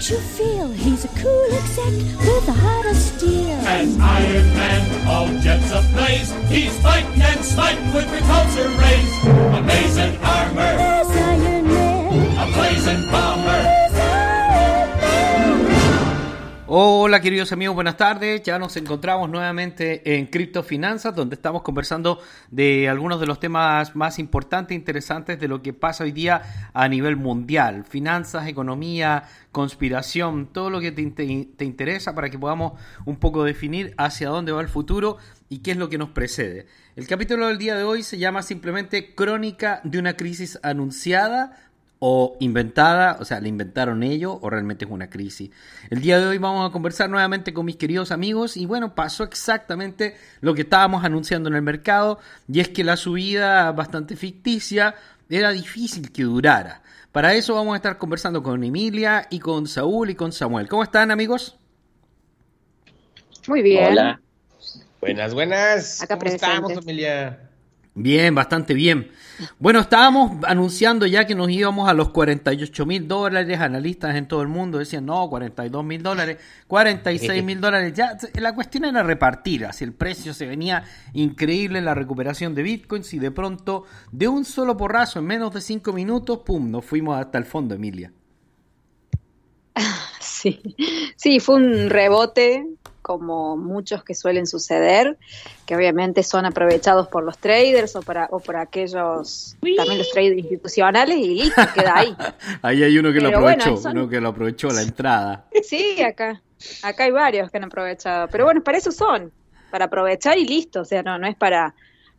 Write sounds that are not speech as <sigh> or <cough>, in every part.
makes you feel he's a cool exec with a heart of steel. As Iron Man, all jets ablaze, he's fighting and smiting with repulsor rays. Amazing Hola queridos amigos, buenas tardes. Ya nos encontramos nuevamente en Criptofinanzas, donde estamos conversando de algunos de los temas más importantes e interesantes de lo que pasa hoy día a nivel mundial. Finanzas, economía, conspiración, todo lo que te, te- te interesa para que podamos un poco definir hacia dónde va el futuro y qué es lo que nos precede. El capítulo del día de hoy se llama simplemente Crónica de una crisis anunciada o inventada, o sea, la inventaron ellos o realmente es una crisis. El día de hoy vamos a conversar nuevamente con mis queridos amigos y bueno, pasó exactamente lo que estábamos anunciando en el mercado y es que la subida bastante ficticia era difícil que durara. Para eso vamos a estar conversando con Emilia y con Saúl y con Samuel. ¿Cómo están amigos? Muy bien. Hola. Buenas, buenas. Acá ¿Cómo estamos, presentes. Bien, bastante bien. Bueno, estábamos anunciando ya que nos íbamos a los 48 mil dólares. Analistas en todo el mundo decían, no, 42 mil dólares, 46 mil dólares. Ya, la cuestión era repartir. Así el precio se venía increíble en la recuperación de bitcoins y de pronto, de un solo porrazo, en menos de 5 minutos, pum, nos fuimos hasta el fondo, Emilia. <laughs> Sí. sí, fue un rebote, como muchos que suelen suceder, que obviamente son aprovechados por los traders o, para, o por aquellos, también los traders institucionales y listo, queda ahí. <laughs> Ahí hay uno que lo bueno, aprovechó, son- uno que lo aprovechó la entrada. Sí, acá. Acá hay varios que han aprovechado. Pero bueno, para eso son, para aprovechar y listo. O sea, no, no es para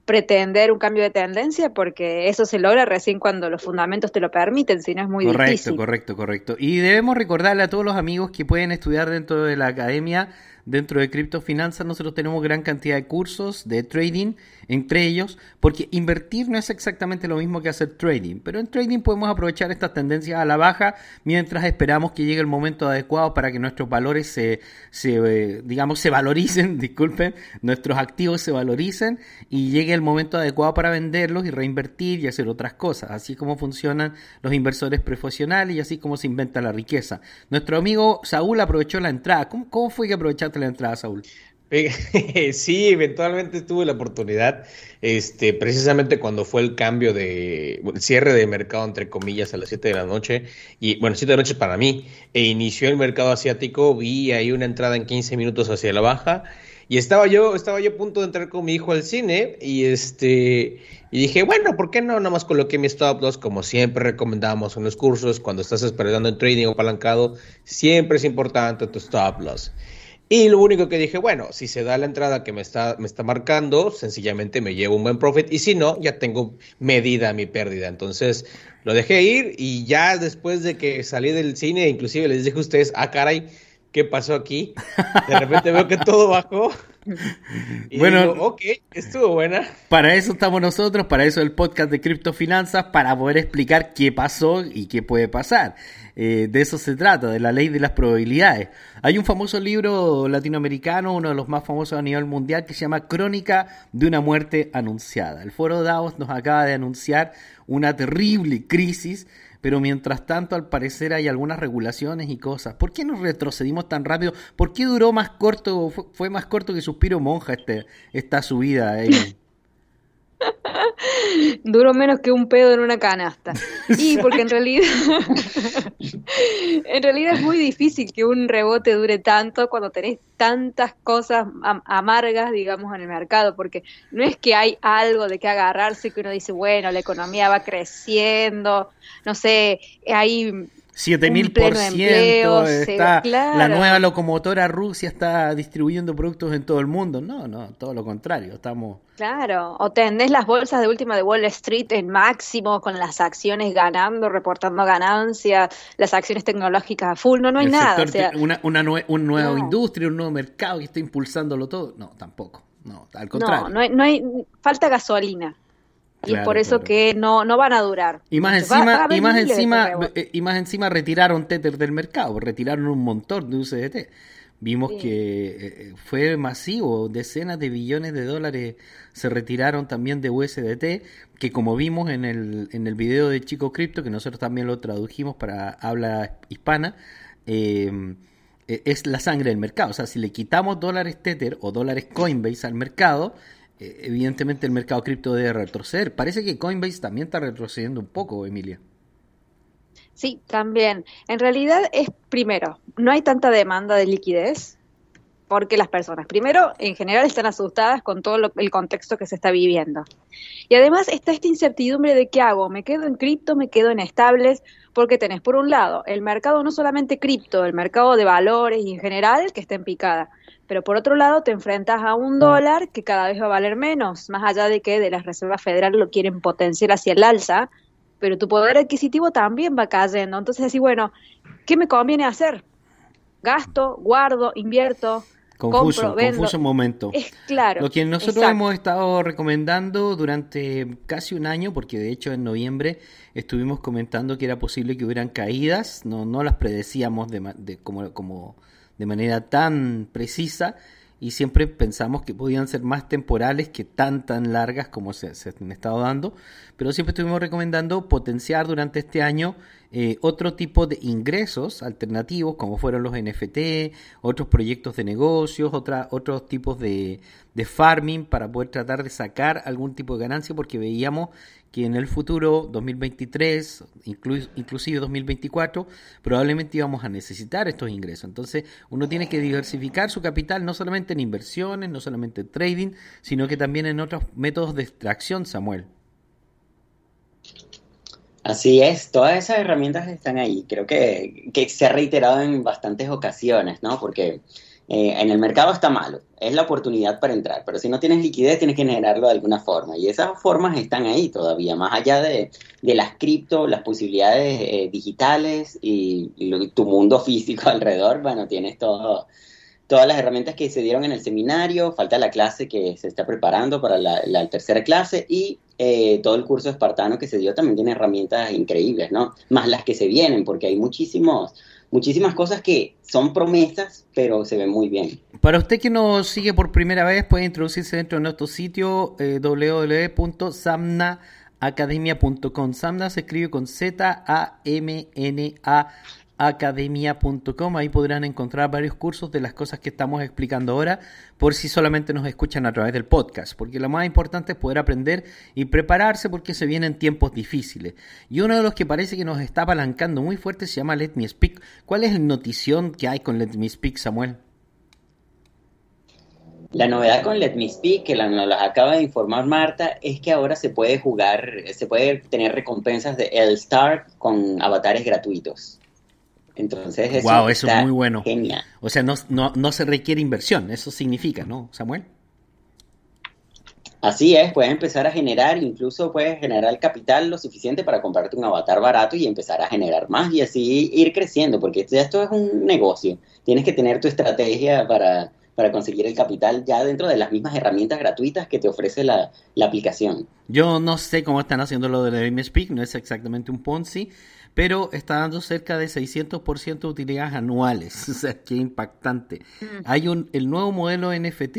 pretender un cambio de tendencia porque eso se logra recién cuando los fundamentos te lo permiten, si no es muy correcto, difícil. correcto, correcto. Y debemos recordarle a todos los amigos que pueden estudiar dentro de la academia, dentro de criptofinanzas, nosotros tenemos gran cantidad de cursos de trading entre ellos, porque invertir no es exactamente lo mismo que hacer trading, pero en trading podemos aprovechar estas tendencias a la baja mientras esperamos que llegue el momento adecuado para que nuestros valores se, eh, digamos, se valoricen, <laughs> disculpen, nuestros activos se valoricen y llegue el momento adecuado para venderlos y reinvertir y hacer otras cosas. Así es como funcionan los inversores profesionales y así como se inventa la riqueza. Nuestro amigo Saúl aprovechó la entrada. ¿Cómo, cómo fue que aprovechaste la entrada, Saúl? <laughs> Sí, eventualmente tuve la oportunidad, este, precisamente cuando fue el cambio de, el cierre de mercado, entre comillas, a las 7 de la noche, y bueno, 7 de la noche para mí, e inició el mercado asiático, vi ahí una entrada en 15 minutos hacia la baja, y estaba yo, estaba yo a punto de entrar con mi hijo al cine, y este, y dije, bueno, ¿por qué no? Nada más coloqué mi stop loss, como siempre recomendamos en los cursos, cuando estás esperando en trading o apalancado, siempre es importante tu stop loss. Y lo único que dije, bueno, si se da la entrada que me está, me está marcando, sencillamente me llevo un buen profit y si no, ya tengo medida mi pérdida. Entonces lo dejé ir y ya después de que salí del cine, inclusive les dije a ustedes, ah, caray, ¿qué pasó aquí? De repente veo que todo bajó. <laughs> Y Bueno. digo, ok, estuvo buena. Para eso estamos nosotros, para eso el podcast de criptofinanzas, para poder explicar qué pasó y qué puede pasar. Eh, de eso se trata, de la ley de las probabilidades. Hay un famoso libro latinoamericano, uno de los más famosos a nivel mundial, que se llama Crónica de una muerte anunciada. El Foro Davos nos acaba de anunciar una terrible crisis, pero mientras tanto al parecer hay algunas regulaciones y cosas. ¿Por qué nos retrocedimos tan rápido? ¿Por qué duró más corto, fue, más corto que Suspiro Monja este, esta subida? Amy? Duró menos que un pedo en una canasta. <laughs> Y porque en realidad, en realidad es muy difícil que un rebote dure tanto cuando tenés tantas cosas am- amargas, digamos, en el mercado, porque no es que hay algo de que agarrarse que uno dice, bueno, la economía va creciendo, no sé, hay 7000 Un pleno empleo, se- está claro. la nueva locomotora Rusia está distribuyendo productos en todo el mundo. No, no, todo lo contrario, estamos Claro, o tenés las bolsas de última de Wall Street en máximo, con las acciones ganando, reportando ganancias, las acciones tecnológicas a full, no, no hay el nada. O sea, una, una, nue- una nueva No. industria, un nuevo mercado que está impulsándolo todo. No, tampoco. No, al no, contrario. no hay, no hay, falta gasolina. Y Claro, es por eso claro. que no, no van a durar. Y más encima, va y más encima, eh, y más encima retiraron Tether del mercado, retiraron un montón de USDT. Vimos Sí. que eh, fue masivo, decenas de billones de dólares se retiraron también de USDT, que como vimos en el, en el video de Chico Cripto, que nosotros también lo tradujimos para habla hispana, eh, e, es la sangre del mercado. O sea, si le quitamos dólares Tether o dólares Coinbase al mercado, eh, evidentemente el mercado cripto debe retroceder. Parece que Coinbase también está retrocediendo un poco, Emilia. Sí, también. En realidad es, primero, no hay tanta demanda de liquidez porque las personas, primero, en general están asustadas con todo el contexto que se está viviendo. Y además está esta incertidumbre de qué hago, me quedo en cripto, me quedo en estables, porque tenés por un lado el mercado no solamente cripto, el mercado de valores y en general que está en picada, pero por otro lado te enfrentas a un dólar que cada vez va a valer menos, más allá de que de las reservas federales lo quieren potenciar hacia el alza, pero tu poder adquisitivo también va cayendo. Entonces decís, bueno, ¿qué me conviene hacer? Gasto, guardo, invierto, Confuso, compro, vendo. confuso momento. Es claro. Lo que nosotros exacto. hemos estado recomendando durante casi un año, porque de hecho en noviembre estuvimos comentando que era posible que hubieran caídas, no, no las predecíamos de, de- como, como de manera tan precisa y siempre pensamos que podían ser más temporales que tan tan largas como se, se han estado dando, pero siempre estuvimos recomendando potenciar durante este año eh, otro tipo de ingresos alternativos como fueron los NFT, otros proyectos de negocios, otra, otros tipos de, farming para poder tratar de sacar algún tipo de ganancia porque veíamos que en el futuro 2023, inclu- inclusive 2024, probablemente íbamos a necesitar estos ingresos. Entonces uno tiene que diversificar su capital no solamente en inversiones, no solamente en trading, sino que también en otros métodos de extracción, Samuel. Así es, todas esas herramientas están ahí. Creo que, que se ha reiterado en bastantes ocasiones, ¿no? Porque eh, en el mercado está malo, es la oportunidad para entrar, pero si no tienes liquidez tienes que generarlo de alguna forma. Y esas formas están ahí todavía, más allá de, de las cripto, las posibilidades eh, digitales y, tu mundo <laughs> físico alrededor, bueno, tienes todo, todas las herramientas que se dieron en el seminario, falta la clase que se está preparando para la, la tercera clase y eh, todo el curso espartano que se dio también tiene herramientas increíbles, ¿no? Más las que se vienen, porque hay muchísimos, muchísimas cosas que son promesas, pero se ven muy bien. Para usted que nos sigue por primera vez, puede introducirse dentro de nuestro sitio eh, www.samnaacademia.com. Samna se escribe con Z-A-M-N-A academia.com. Ahí podrán encontrar varios cursos de las cosas que estamos explicando ahora, por si solamente nos escuchan a través del podcast, porque lo más importante es poder aprender y prepararse porque se vienen tiempos difíciles. Y uno de los que parece que nos está apalancando muy fuerte se llama Let Me Speak. ¿Cuál es la notición que hay con Let Me Speak, Samuel? La novedad con Let Me Speak, que nos acaba de informar Marta, es que ahora se puede jugar, se puede tener recompensas de El Star con avatares gratuitos. Entonces, eso, Wow, eso es está muy bueno. Genial. O sea, no, no, no se requiere inversión, eso significa, ¿no, Samuel? Así es, puedes empezar a generar, incluso puedes generar capital lo suficiente para comprarte un avatar barato y empezar a generar más y así ir creciendo, porque esto, esto es un negocio. Tienes que tener tu estrategia para, para conseguir el capital ya dentro de las mismas herramientas gratuitas que te ofrece la, la aplicación. Yo no sé cómo están haciendo lo de Speak, no es exactamente un Ponzi, pero está dando cerca de 600% de utilidades anuales, <laughs> o sea, qué impactante. Hay un, el nuevo modelo NFT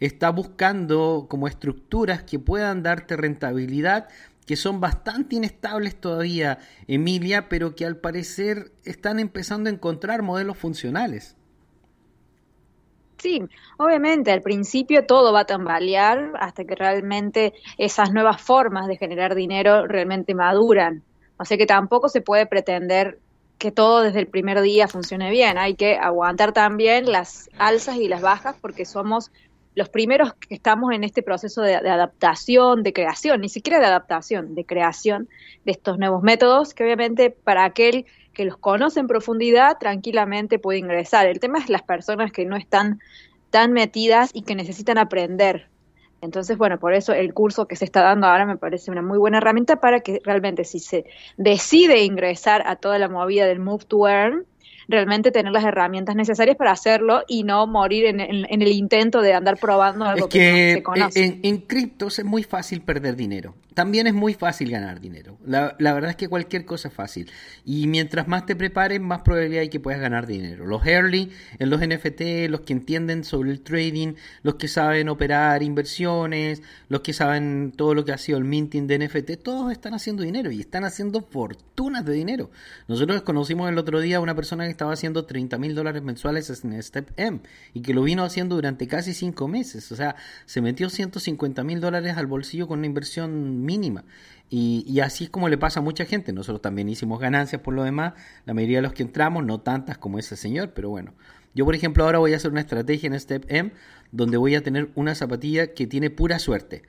está buscando como estructuras que puedan darte rentabilidad, que son bastante inestables todavía, Emilia, pero que al parecer están empezando a encontrar modelos funcionales. Sí, obviamente al principio todo va a tambalear hasta que realmente esas nuevas formas de generar dinero realmente maduran. O sea que tampoco se puede pretender que todo desde el primer día funcione bien. Hay que aguantar también las alzas y las bajas porque somos los primeros que estamos en este proceso de, adaptación, de creación, ni siquiera de adaptación, de creación de estos nuevos métodos que obviamente para aquel que los conoce en profundidad tranquilamente puede ingresar. El tema es las personas que no están tan metidas y que necesitan aprender. Entonces, bueno, por eso el curso que se está dando ahora me parece una muy buena herramienta para que realmente si se decide ingresar a toda la movida del Move to Earn, realmente tener las herramientas necesarias para hacerlo y no morir en, en- en el intento de andar probando algo Es que, no se conoce. en, en criptos es muy fácil perder dinero. También es muy fácil ganar dinero. La, verdad es que cualquier cosa es fácil. Y mientras más te prepares, más probabilidad hay que puedas ganar dinero. Los early en los NFT, los que entienden sobre el trading, los que saben operar inversiones, los que saben todo lo que ha sido el minting de NFT, todos están haciendo dinero y están haciendo fortunas de dinero. Nosotros conocimos el otro día a una persona que estaba haciendo 30 mil dólares mensuales en Step M y que lo vino haciendo durante casi cinco meses. O sea, se metió 150 mil dólares al bolsillo con una inversión mínima. Y, así es como le pasa a mucha gente. Nosotros también hicimos ganancias por lo demás. La mayoría de los que entramos, no tantas como ese señor, pero bueno. Yo, por ejemplo, ahora voy a hacer una estrategia en Step M donde voy a tener una zapatilla que tiene pura suerte.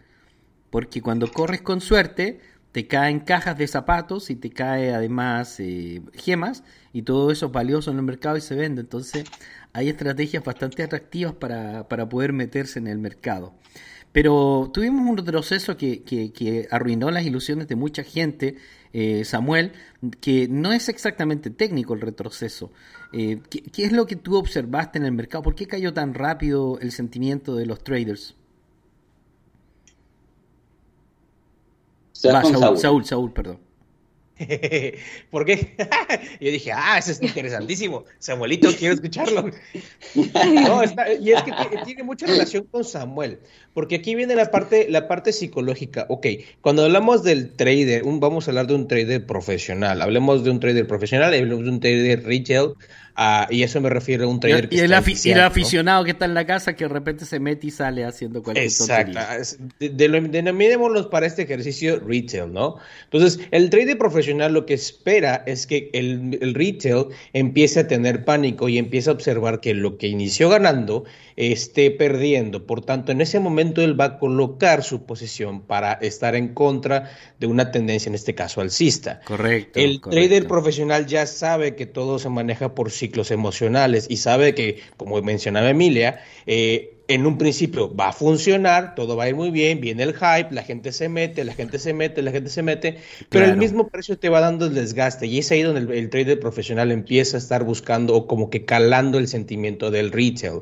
Porque cuando corres con suerte, te caen cajas de zapatos y te cae además eh, gemas y todo eso es valioso en el mercado y se vende. Entonces hay estrategias bastante atractivas para, para poder meterse en el mercado. Pero tuvimos un retroceso que, que, arruinó las ilusiones de mucha gente, eh, Samuel, que no es exactamente técnico el retroceso. Eh, ¿qué, es lo que tú observaste en el mercado? ¿Por qué cayó tan rápido el sentimiento de los traders? Saúl, Saúl, Saúl, perdón. <laughs> ¿Por qué? <laughs> yo dije, ah, eso es interesantísimo. Samuelito, quiero escucharlo. <laughs> no, y es que tiene mucha relación con Samuel, porque aquí viene la parte, la parte psicológica. Ok, cuando hablamos del trader, un, vamos a hablar de un trader profesional. Hablemos de un trader profesional, hablemos de un trader retail, Ah, y eso me refiero a un trader y, el, aficionado que está en la casa que de repente se mete y sale haciendo cualquier Exacto. Denominémoslos para este ejercicio retail, ¿no? Entonces, el trader profesional lo que espera es que el, el retail empiece a tener pánico y empiece a observar que lo que inició ganando esté perdiendo. Por tanto, en ese momento él va a colocar su posición para estar en contra de una tendencia, en este caso alcista. Correcto. El trader profesional ya sabe que todo se maneja por ciclos emocionales y sabe que, como mencionaba Emilia, eh, en un principio va a funcionar, todo va a ir muy bien, viene el hype, la gente se mete, la gente se mete, la gente se mete, pero el mismo precio te va dando el desgaste y es ahí donde el, trader profesional empieza a estar buscando o como que calando el sentimiento del retail.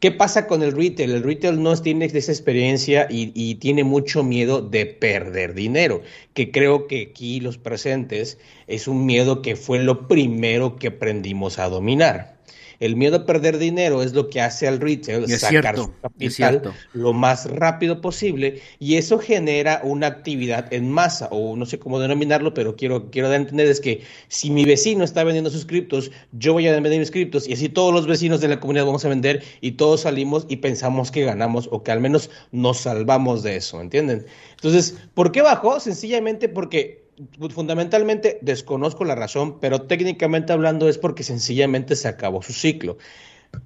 ¿Qué pasa con el retail? El retail no tiene esa experiencia y, y tiene mucho miedo de perder dinero, que creo que aquí los presentes es un miedo que fue lo primero que aprendimos a dominar. El miedo a perder dinero es lo que hace al retail sacar su capital lo más rápido posible y eso genera una actividad en masa o no sé cómo denominarlo, pero quiero, quiero dar a entender es que si mi vecino está vendiendo sus criptos, yo voy a vender mis criptos y así todos los vecinos de la comunidad vamos a vender y todos salimos y pensamos que ganamos o que al menos nos salvamos de eso, ¿entienden? Entonces, ¿por qué bajó? Sencillamente porque fundamentalmente desconozco la razón, pero técnicamente hablando es porque sencillamente se acabó su ciclo.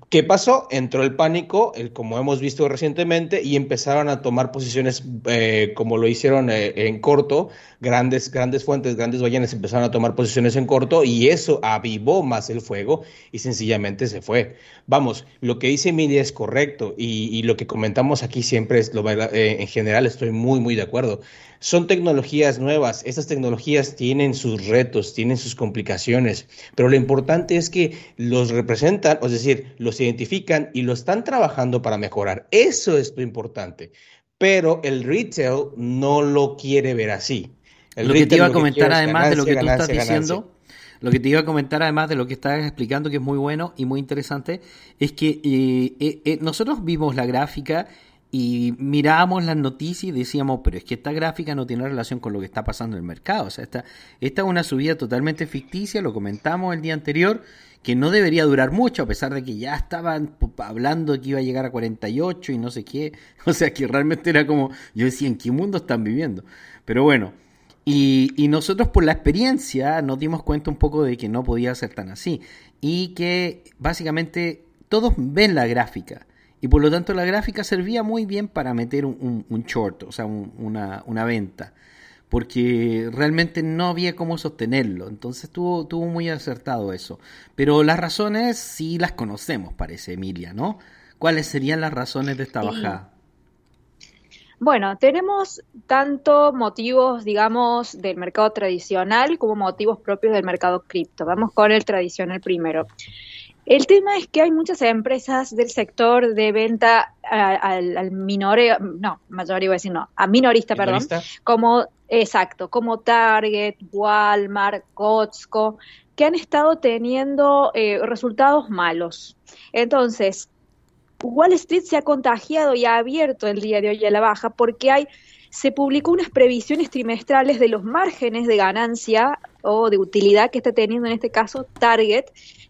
¿Qué pasó? Entró el pánico, como hemos visto recientemente, y empezaron a tomar posiciones eh, como lo hicieron eh, en corto. Grandes, grandes fuentes, grandes ballenas empezaron a tomar posiciones en corto y eso avivó más el fuego y sencillamente se fue. Vamos, lo que dice Emilia es correcto y, lo que comentamos aquí siempre es, lo, eh, en general estoy muy, muy de acuerdo. Son tecnologías nuevas, estas tecnologías tienen sus retos, tienen sus complicaciones, pero lo importante es que los representan, es decir, los identifican y lo están trabajando para mejorar. Eso es lo importante. Pero el retail no lo quiere ver así. lo que te iba a comentar además de lo que tú estás diciendo, lo que te iba a comentar además de lo que estás explicando, que es muy bueno y muy interesante, es que eh, eh, eh, nosotros vimos la gráfica y mirábamos las noticias y decíamos, pero es que esta gráfica no tiene relación con lo que está pasando en el mercado. O sea, esta, esta es una subida totalmente ficticia, lo comentamos el día anterior, que no debería durar mucho, a pesar de que ya estaban hablando que iba a llegar a 48 y no sé qué. <laughs> O sea, que realmente era como, yo decía, ¿en qué mundo están viviendo? Pero bueno, y, y nosotros por la experiencia nos dimos cuenta un poco de que no podía ser tan así. Y que básicamente todos ven la gráfica y por lo tanto la gráfica servía muy bien para meter un, short, o sea, una, una, venta, porque realmente no había cómo sostenerlo, entonces tuvo, tuvo muy acertado eso. Pero las razones sí las conocemos, parece Emilia, ¿no? ¿Cuáles serían las razones de esta bajada? Bueno, tenemos tanto motivos, digamos, del mercado tradicional como motivos propios del mercado cripto. Vamos con el tradicional primero. El tema es que hay muchas empresas del sector de venta al, al minoreo, no, mayoría iba a decir no, a minorista, perdón, como, exacto, como Target, Walmart, Costco, que han estado teniendo eh, resultados malos. Entonces, Wall Street se ha contagiado y ha abierto el día de hoy a la baja porque hay se publicó unas previsiones trimestrales de los márgenes de ganancia o de utilidad que está teniendo en este caso Target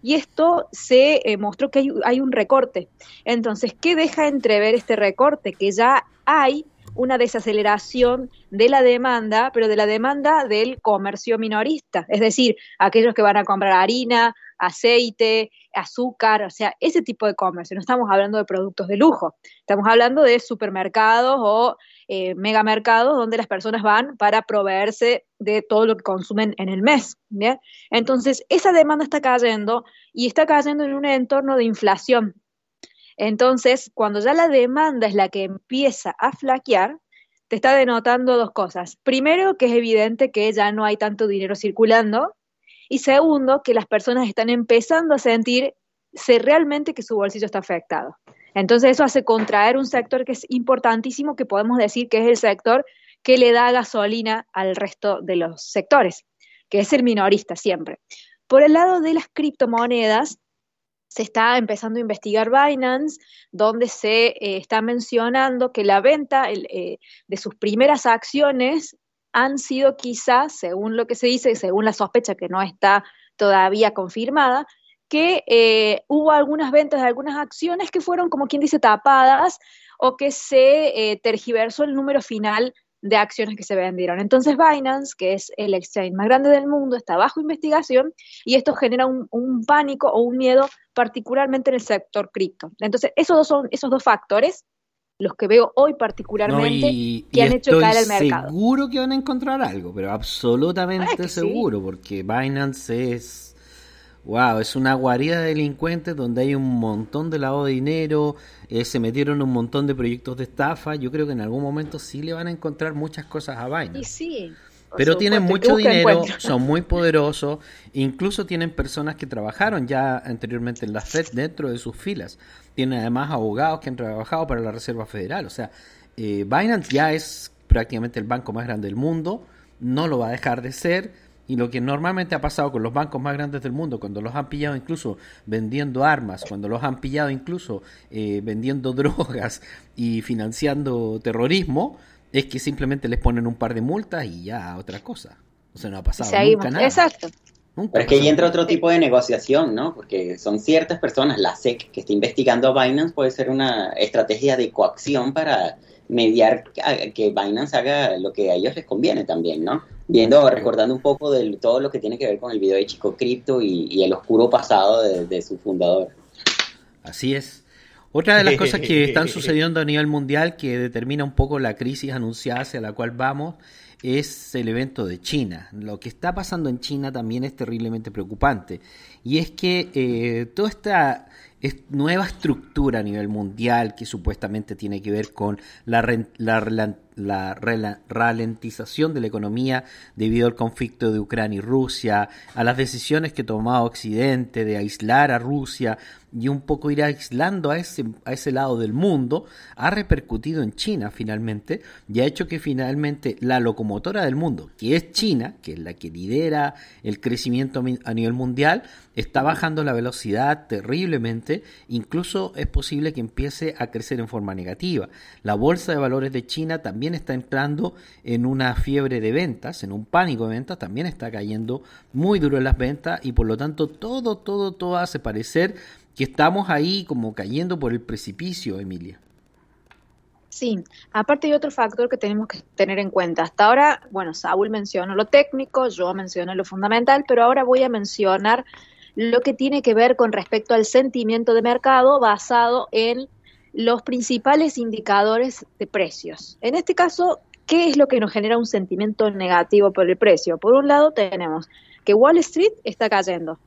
y esto se eh, mostró que hay, hay, un recorte. Entonces, ¿qué deja entrever este recorte? Que ya hay una desaceleración de la demanda, pero de la demanda del comercio minorista, es decir, aquellos que van a comprar harina, aceite, azúcar, o sea, ese tipo de comercio. No estamos hablando de productos de lujo, estamos hablando de supermercados o eh, megamercados donde las personas van para proveerse de todo lo que consumen en el mes. Entonces, esa demanda está cayendo y está cayendo en un entorno de inflación. Entonces, cuando ya la demanda es la que empieza a flaquear, te está denotando dos cosas. Primero, que es evidente que ya no hay tanto dinero circulando. Y segundo, que las personas están empezando a sentir realmente que su bolsillo está afectado. Entonces eso hace contraer un sector que es importantísimo, que podemos decir que es el sector que le da gasolina al resto de los sectores, que es el minorista siempre. Por el lado de las criptomonedas, se está empezando a investigar Binance, donde se eh, está mencionando que la venta eh, de sus primeras acciones han sido quizás, según lo que se dice, según la sospecha que no está todavía confirmada, que eh, hubo algunas ventas de algunas acciones que fueron, como quien dice, tapadas o que se eh, tergiversó el número final de acciones que se vendieron. Entonces Binance, que es el exchange más grande del mundo, está bajo investigación y esto genera un, pánico o un miedo particularmente en el sector cripto. Entonces esos dos son esos dos factores los que veo hoy particularmente que han hecho caer el mercado. Seguro que van a encontrar algo, pero absolutamente seguro, porque Binance es Wow, es una guarida de delincuentes donde hay un montón de lavado de dinero, eh, se metieron un montón de proyectos de estafa. Yo creo que en algún momento sí le van a encontrar muchas cosas a Binance. Y sí. Pero tienen mucho dinero, son muy poderosos, incluso tienen personas que trabajaron ya anteriormente en la Fed dentro de sus filas. Tienen además abogados que han trabajado para la Reserva Federal. O sea, eh, Binance ya es prácticamente el banco más grande del mundo, no lo va a dejar de ser y lo que normalmente ha pasado con los bancos más grandes del mundo, cuando los han pillado incluso vendiendo armas, cuando los han pillado incluso eh, vendiendo <laughs> drogas y financiando terrorismo, es que simplemente les ponen un par de multas y ya otra cosa. O sea, no ha pasado nunca nada. Exacto. Pero es que ahí entra otro tipo de negociación, ¿no? Porque son ciertas personas, la SEC que está investigando a Binance puede ser una estrategia de coacción para mediar que Binance haga lo que a ellos les conviene también, ¿no? Viendo, recordando un poco de todo lo que tiene que ver con el video de Chico Crypto y, el oscuro pasado de, su fundador. Así es. Otra de las cosas que están <laughs> sucediendo a nivel mundial que determina un poco la crisis anunciada hacia la cual vamos es el evento de China. Lo que está pasando en China también es terriblemente preocupante. Y es que eh, toda esta es nueva estructura a nivel mundial que supuestamente tiene que ver con la, la, la ralentización de la economía debido al conflicto de Ucrania y Rusia, a las decisiones que ha tomado Occidente de aislar a Rusia y un poco ir aislando a ese, a ese lado del mundo, ha repercutido en China finalmente y ha hecho que finalmente la locomotora del mundo, que es China, que es la que lidera el crecimiento a nivel mundial, está bajando la velocidad terriblemente, incluso es posible que empiece a crecer en forma negativa. La bolsa de valores de China también está entrando en una fiebre de ventas, en un pánico de ventas, también está cayendo muy duro en las ventas y por lo tanto todo, todo, todo hace parecer que estamos ahí como cayendo por el precipicio, Emilia. Sí, aparte hay otro factor que tenemos que tener en cuenta. Hasta ahora, bueno, Saúl mencionó lo técnico, yo mencioné lo fundamental, pero ahora voy a mencionar lo que tiene que ver con respecto al sentimiento de mercado basado en los principales indicadores de precios. En este caso, ¿qué es lo que nos genera un sentimiento negativo por el precio? Por un lado tenemos que Wall Street está cayendo.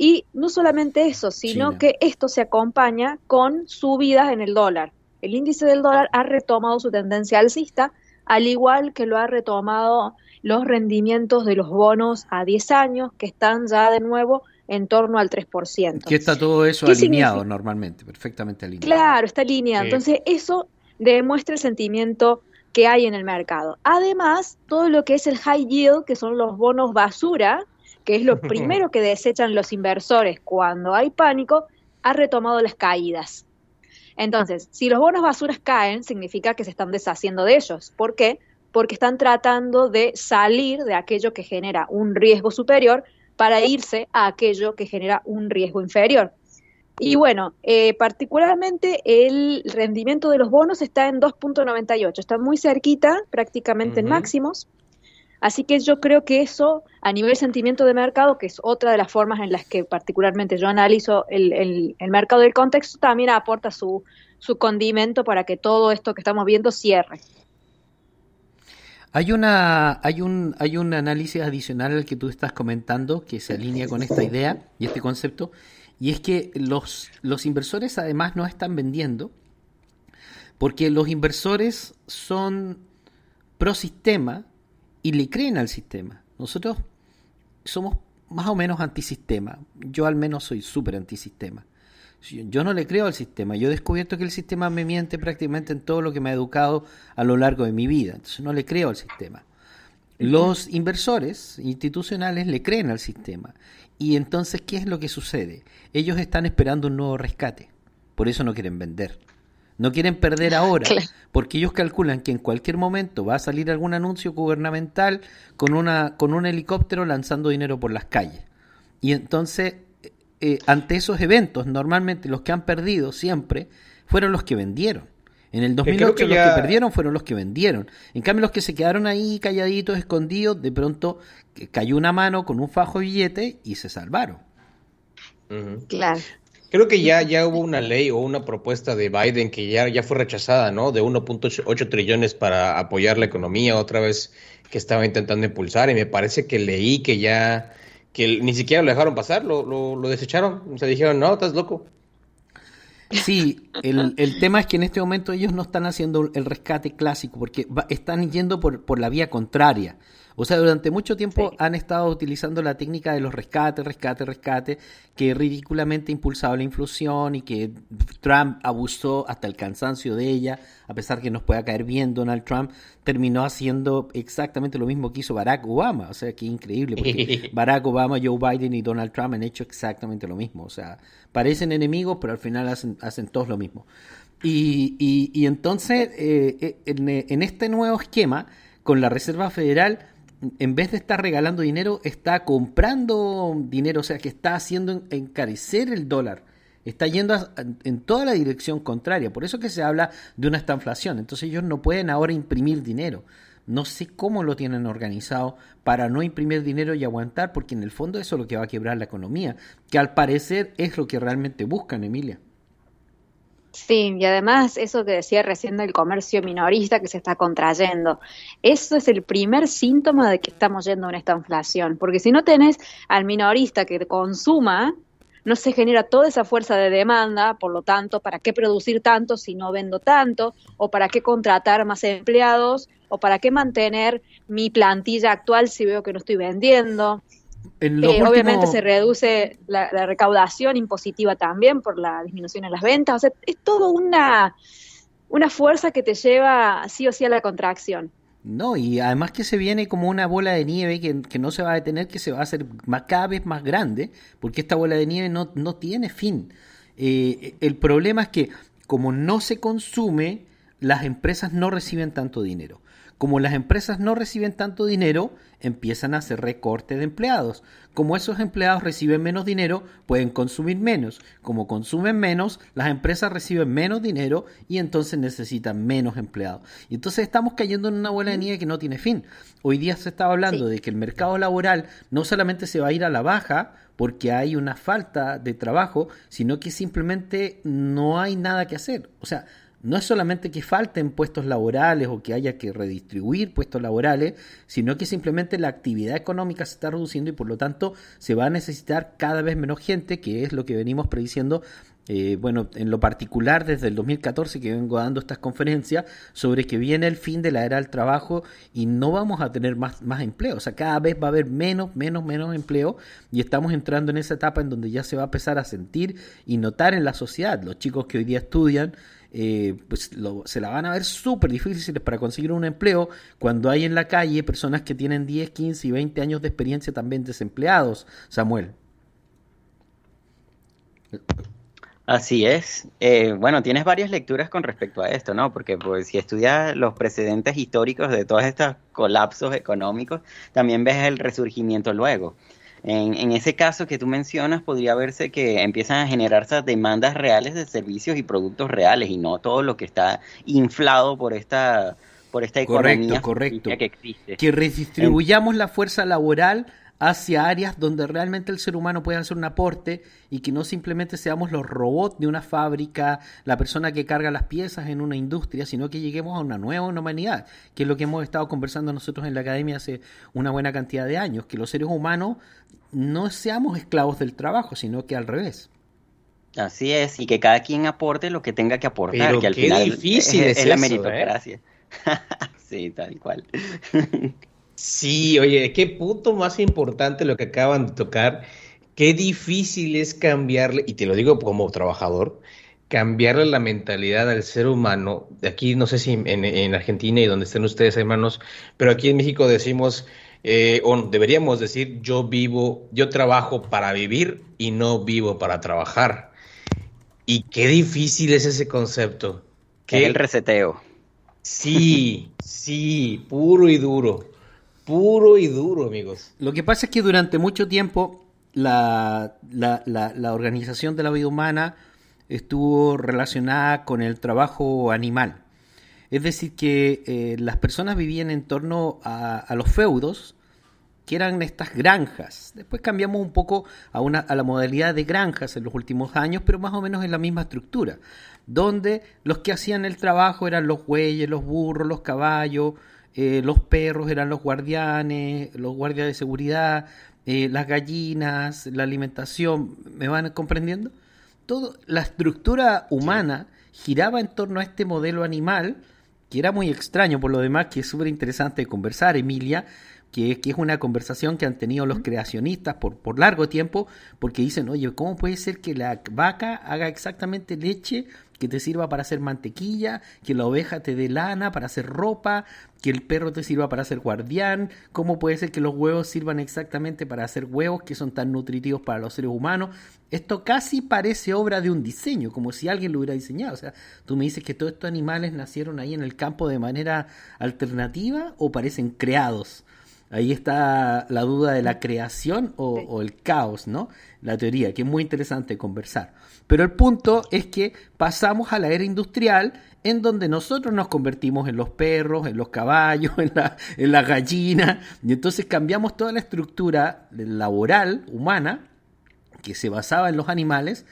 Y no solamente eso, sino que esto se acompaña con subidas en el dólar. El índice del dólar ha retomado su tendencia alcista, al igual que lo ha retomado los rendimientos de los bonos a 10 años, que están ya de nuevo en torno al 3%. Que está todo eso ¿Qué alineado significa? normalmente, perfectamente alineado. Claro, está alineado. Sí. Entonces, eso demuestra el sentimiento que hay en el mercado. Además, todo lo que es el high yield, que son los bonos basura, que es lo <laughs> primero que desechan los inversores cuando hay pánico, ha retomado las caídas. Entonces, si los bonos basuras caen, significa que se están deshaciendo de ellos. ¿Por qué? Porque están tratando de salir de aquello que genera un riesgo superior para irse a aquello que genera un riesgo inferior. Y bueno, eh, particularmente el rendimiento de los bonos está en 2.98, está muy cerquita, prácticamente en máximos. Así que yo creo que eso, a nivel sentimiento de mercado, que es otra de las formas en las que particularmente yo analizo el, el- mercado del contexto, también aporta su, su condimento para que todo esto que estamos viendo cierre. Hay una, hay un, hay un análisis adicional al que tú estás comentando que se alinea con esta idea y este concepto, y es que los, los inversores además no están vendiendo, porque los inversores son pro sistema y le creen al sistema. Nosotros somos más o menos antisistema. Yo al menos soy súper antisistema. Si- Yo no le creo al sistema. Yo he descubierto que el sistema me miente prácticamente en todo lo que me ha educado a lo largo de mi vida. Entonces no le creo al sistema. Los inversores institucionales le creen al sistema. Y entonces, ¿qué es lo que sucede? Ellos están esperando un nuevo rescate. Por eso no quieren vender. No quieren perder ahora, Claro. porque ellos calculan que en cualquier momento va a salir algún anuncio gubernamental con, una, con un helicóptero lanzando dinero por las calles. Y entonces, eh, ante esos eventos, normalmente los que han perdido siempre fueron los que vendieron. En el creo 2008 que los ya- que perdieron fueron los que vendieron. En cambio, los que se quedaron ahí calladitos, escondidos, de pronto eh, cayó una mano con un fajo de billete y se salvaron. Claro. Creo que ya, ya hubo una ley o una propuesta de Biden que ya, ya fue rechazada, ¿no? De 1.8 trillones para apoyar la economía otra vez que estaba intentando impulsar y me parece que leí que ya, que ni siquiera lo dejaron pasar, lo, lo, lo desecharon. O sea, dijeron, no, estás loco. Sí, el, el tema es que en este momento ellos no están haciendo el rescate clásico porque va- están yendo por, por la vía contraria. O sea, durante mucho tiempo Sí. han estado utilizando la técnica de los rescates, rescate, rescate, que ridículamente ha impulsado la inflación y que Trump abusó hasta el cansancio de ella, a pesar que nos pueda caer bien Donald Trump, terminó haciendo exactamente lo mismo que hizo Barack Obama. O sea, que increíble, porque <laughs> Barack Obama, Joe Biden y Donald Trump han hecho exactamente lo mismo. O sea, parecen enemigos, pero al final hacen, hacen todos lo mismo. Y, y- y entonces, eh, en, eh, en este nuevo esquema, con la Reserva Federal, en vez de estar regalando dinero, está comprando dinero, o sea, que está haciendo en- encarecer el dólar. Está yendo a- en toda la dirección contraria. Por eso que se habla de una estanflación. Entonces ellos no pueden ahora imprimir dinero. No sé cómo lo tienen organizado para no imprimir dinero y aguantar, porque en el fondo eso es lo que va a quebrar la economía, que al parecer es lo que realmente buscan, Emilia. Sí, y además eso que decía recién del comercio minorista que se está contrayendo, eso es el primer síntoma de que estamos yendo a esta inflación, porque si no tenés al minorista que consuma, no se genera toda esa fuerza de demanda, por lo tanto, ¿para qué producir tanto si no vendo tanto? ¿O para qué contratar más empleados? ¿O para qué mantener mi plantilla actual si veo que no estoy vendiendo? Eh, obviamente se reduce la, la recaudación impositiva también por la disminución en las ventas. O sea, es todo una, una fuerza que te lleva sí o sí a la contracción. No, y además que se viene como una bola de nieve que, que no se va a detener, que se va a hacer más, cada vez más grande, porque esta bola de nieve no, no tiene fin. Eh, el problema es que como no se consume, las empresas no reciben tanto dinero. Como las empresas no reciben tanto dinero, empiezan a hacer recorte de empleados. Como esos empleados reciben menos dinero, pueden consumir menos. Como consumen menos, las empresas reciben menos dinero y entonces necesitan menos empleados. Y entonces estamos cayendo en una bola de nieve que no tiene fin. Hoy día se estaba hablando Sí. de que el mercado laboral no solamente se va a ir a la baja porque hay una falta de trabajo, sino que simplemente no hay nada que hacer. O sea, no es solamente que falten puestos laborales o que haya que redistribuir puestos laborales, sino que simplemente la actividad económica se está reduciendo y por lo tanto se va a necesitar cada vez menos gente, que es lo que venimos prediciendo eh, bueno, en lo particular desde el 2014 que vengo dando estas conferencias sobre que viene el fin de la era del trabajo y no vamos a tener más, más empleo, o sea, cada vez va a haber menos, menos, menos empleo y estamos entrando en esa etapa en donde ya se va a empezar a sentir y notar en la sociedad, los chicos que hoy día estudian, eh, pues se la van a ver súper difíciles para conseguir un empleo cuando hay en la calle personas que tienen 10, 15 y 20 años de experiencia también desempleados, Samuel. Así es. Eh, bueno, tienes varias lecturas con respecto a esto, ¿no? Porque pues, si estudias los precedentes históricos de todos estos colapsos económicos, también ves el resurgimiento luego. En, ese caso que tú mencionas, podría verse que empiezan a generarse demandas reales de servicios y productos reales y no todo lo que está inflado por esta, por esta economía correcto. que existe. Que redistribuyamos la fuerza laboral hacia áreas donde realmente el ser humano puede hacer un aporte y que no simplemente seamos los robots de una fábrica, la persona que carga las piezas en una industria, sino que lleguemos a una nueva humanidad, que es lo que hemos estado conversando nosotros en la academia hace una buena cantidad de años, que los seres humanos no seamos esclavos del trabajo, sino que al revés. Así es, y que cada quien aporte lo que tenga que aportar, que al final difícil es, la ¿eh? meritocracia. <laughs> sí, tal cual. Sí, oye, qué punto más importante lo que acaban de tocar. Qué difícil es cambiarle, y te lo digo como trabajador, cambiarle la mentalidad al ser humano. Aquí no sé si en, Argentina y donde estén ustedes, hermanos, pero aquí en México decimos, eh, o deberíamos decir, yo vivo, yo trabajo para vivir y no vivo para trabajar. Y qué difícil es ese concepto. Que el reseteo. Sí, sí, puro y duro puro y duro, amigos. Lo que pasa es que durante mucho tiempo la, la, organización de la vida humana estuvo relacionada con el trabajo animal. Es decir, que eh, las personas vivían en torno a, los feudos, que eran estas granjas. Después cambiamos un poco a, una, a la modalidad de granjas en los últimos años, pero más o menos en la misma estructura, donde los que hacían el trabajo eran los bueyes, los burros, los caballos, eh, los perros eran los guardianes, los guardias de seguridad, eh, las gallinas, la alimentación, ¿me van comprendiendo? Todo, la estructura humana giraba en torno a este modelo animal, que era muy extraño, por lo demás, que es súper interesante conversar, Emilia, que, que, es una conversación que han tenido los creacionistas por, por largo tiempo, porque dicen, oye, ¿cómo puede ser que la vaca haga exactamente leche que te sirva para hacer mantequilla, que la oveja te dé lana para hacer ropa, que el perro te sirva para hacer guardián, cómo puede ser que los huevos sirvan exactamente para hacer huevos que son tan nutritivos para los seres humanos. Esto casi parece obra de un diseño, como si alguien lo hubiera diseñado. O sea, tú me dices que todos estos animales nacieron ahí en el campo de manera alternativa o parecen creados. Ahí está la duda de la creación o, o el caos, ¿no? La teoría, que es muy interesante conversar. Pero el punto es que pasamos a la era industrial en donde nosotros nos convertimos en los perros, en los caballos, <laughs> en la, en la gallina, y entonces cambiamos toda la estructura laboral humana que se basaba en los animales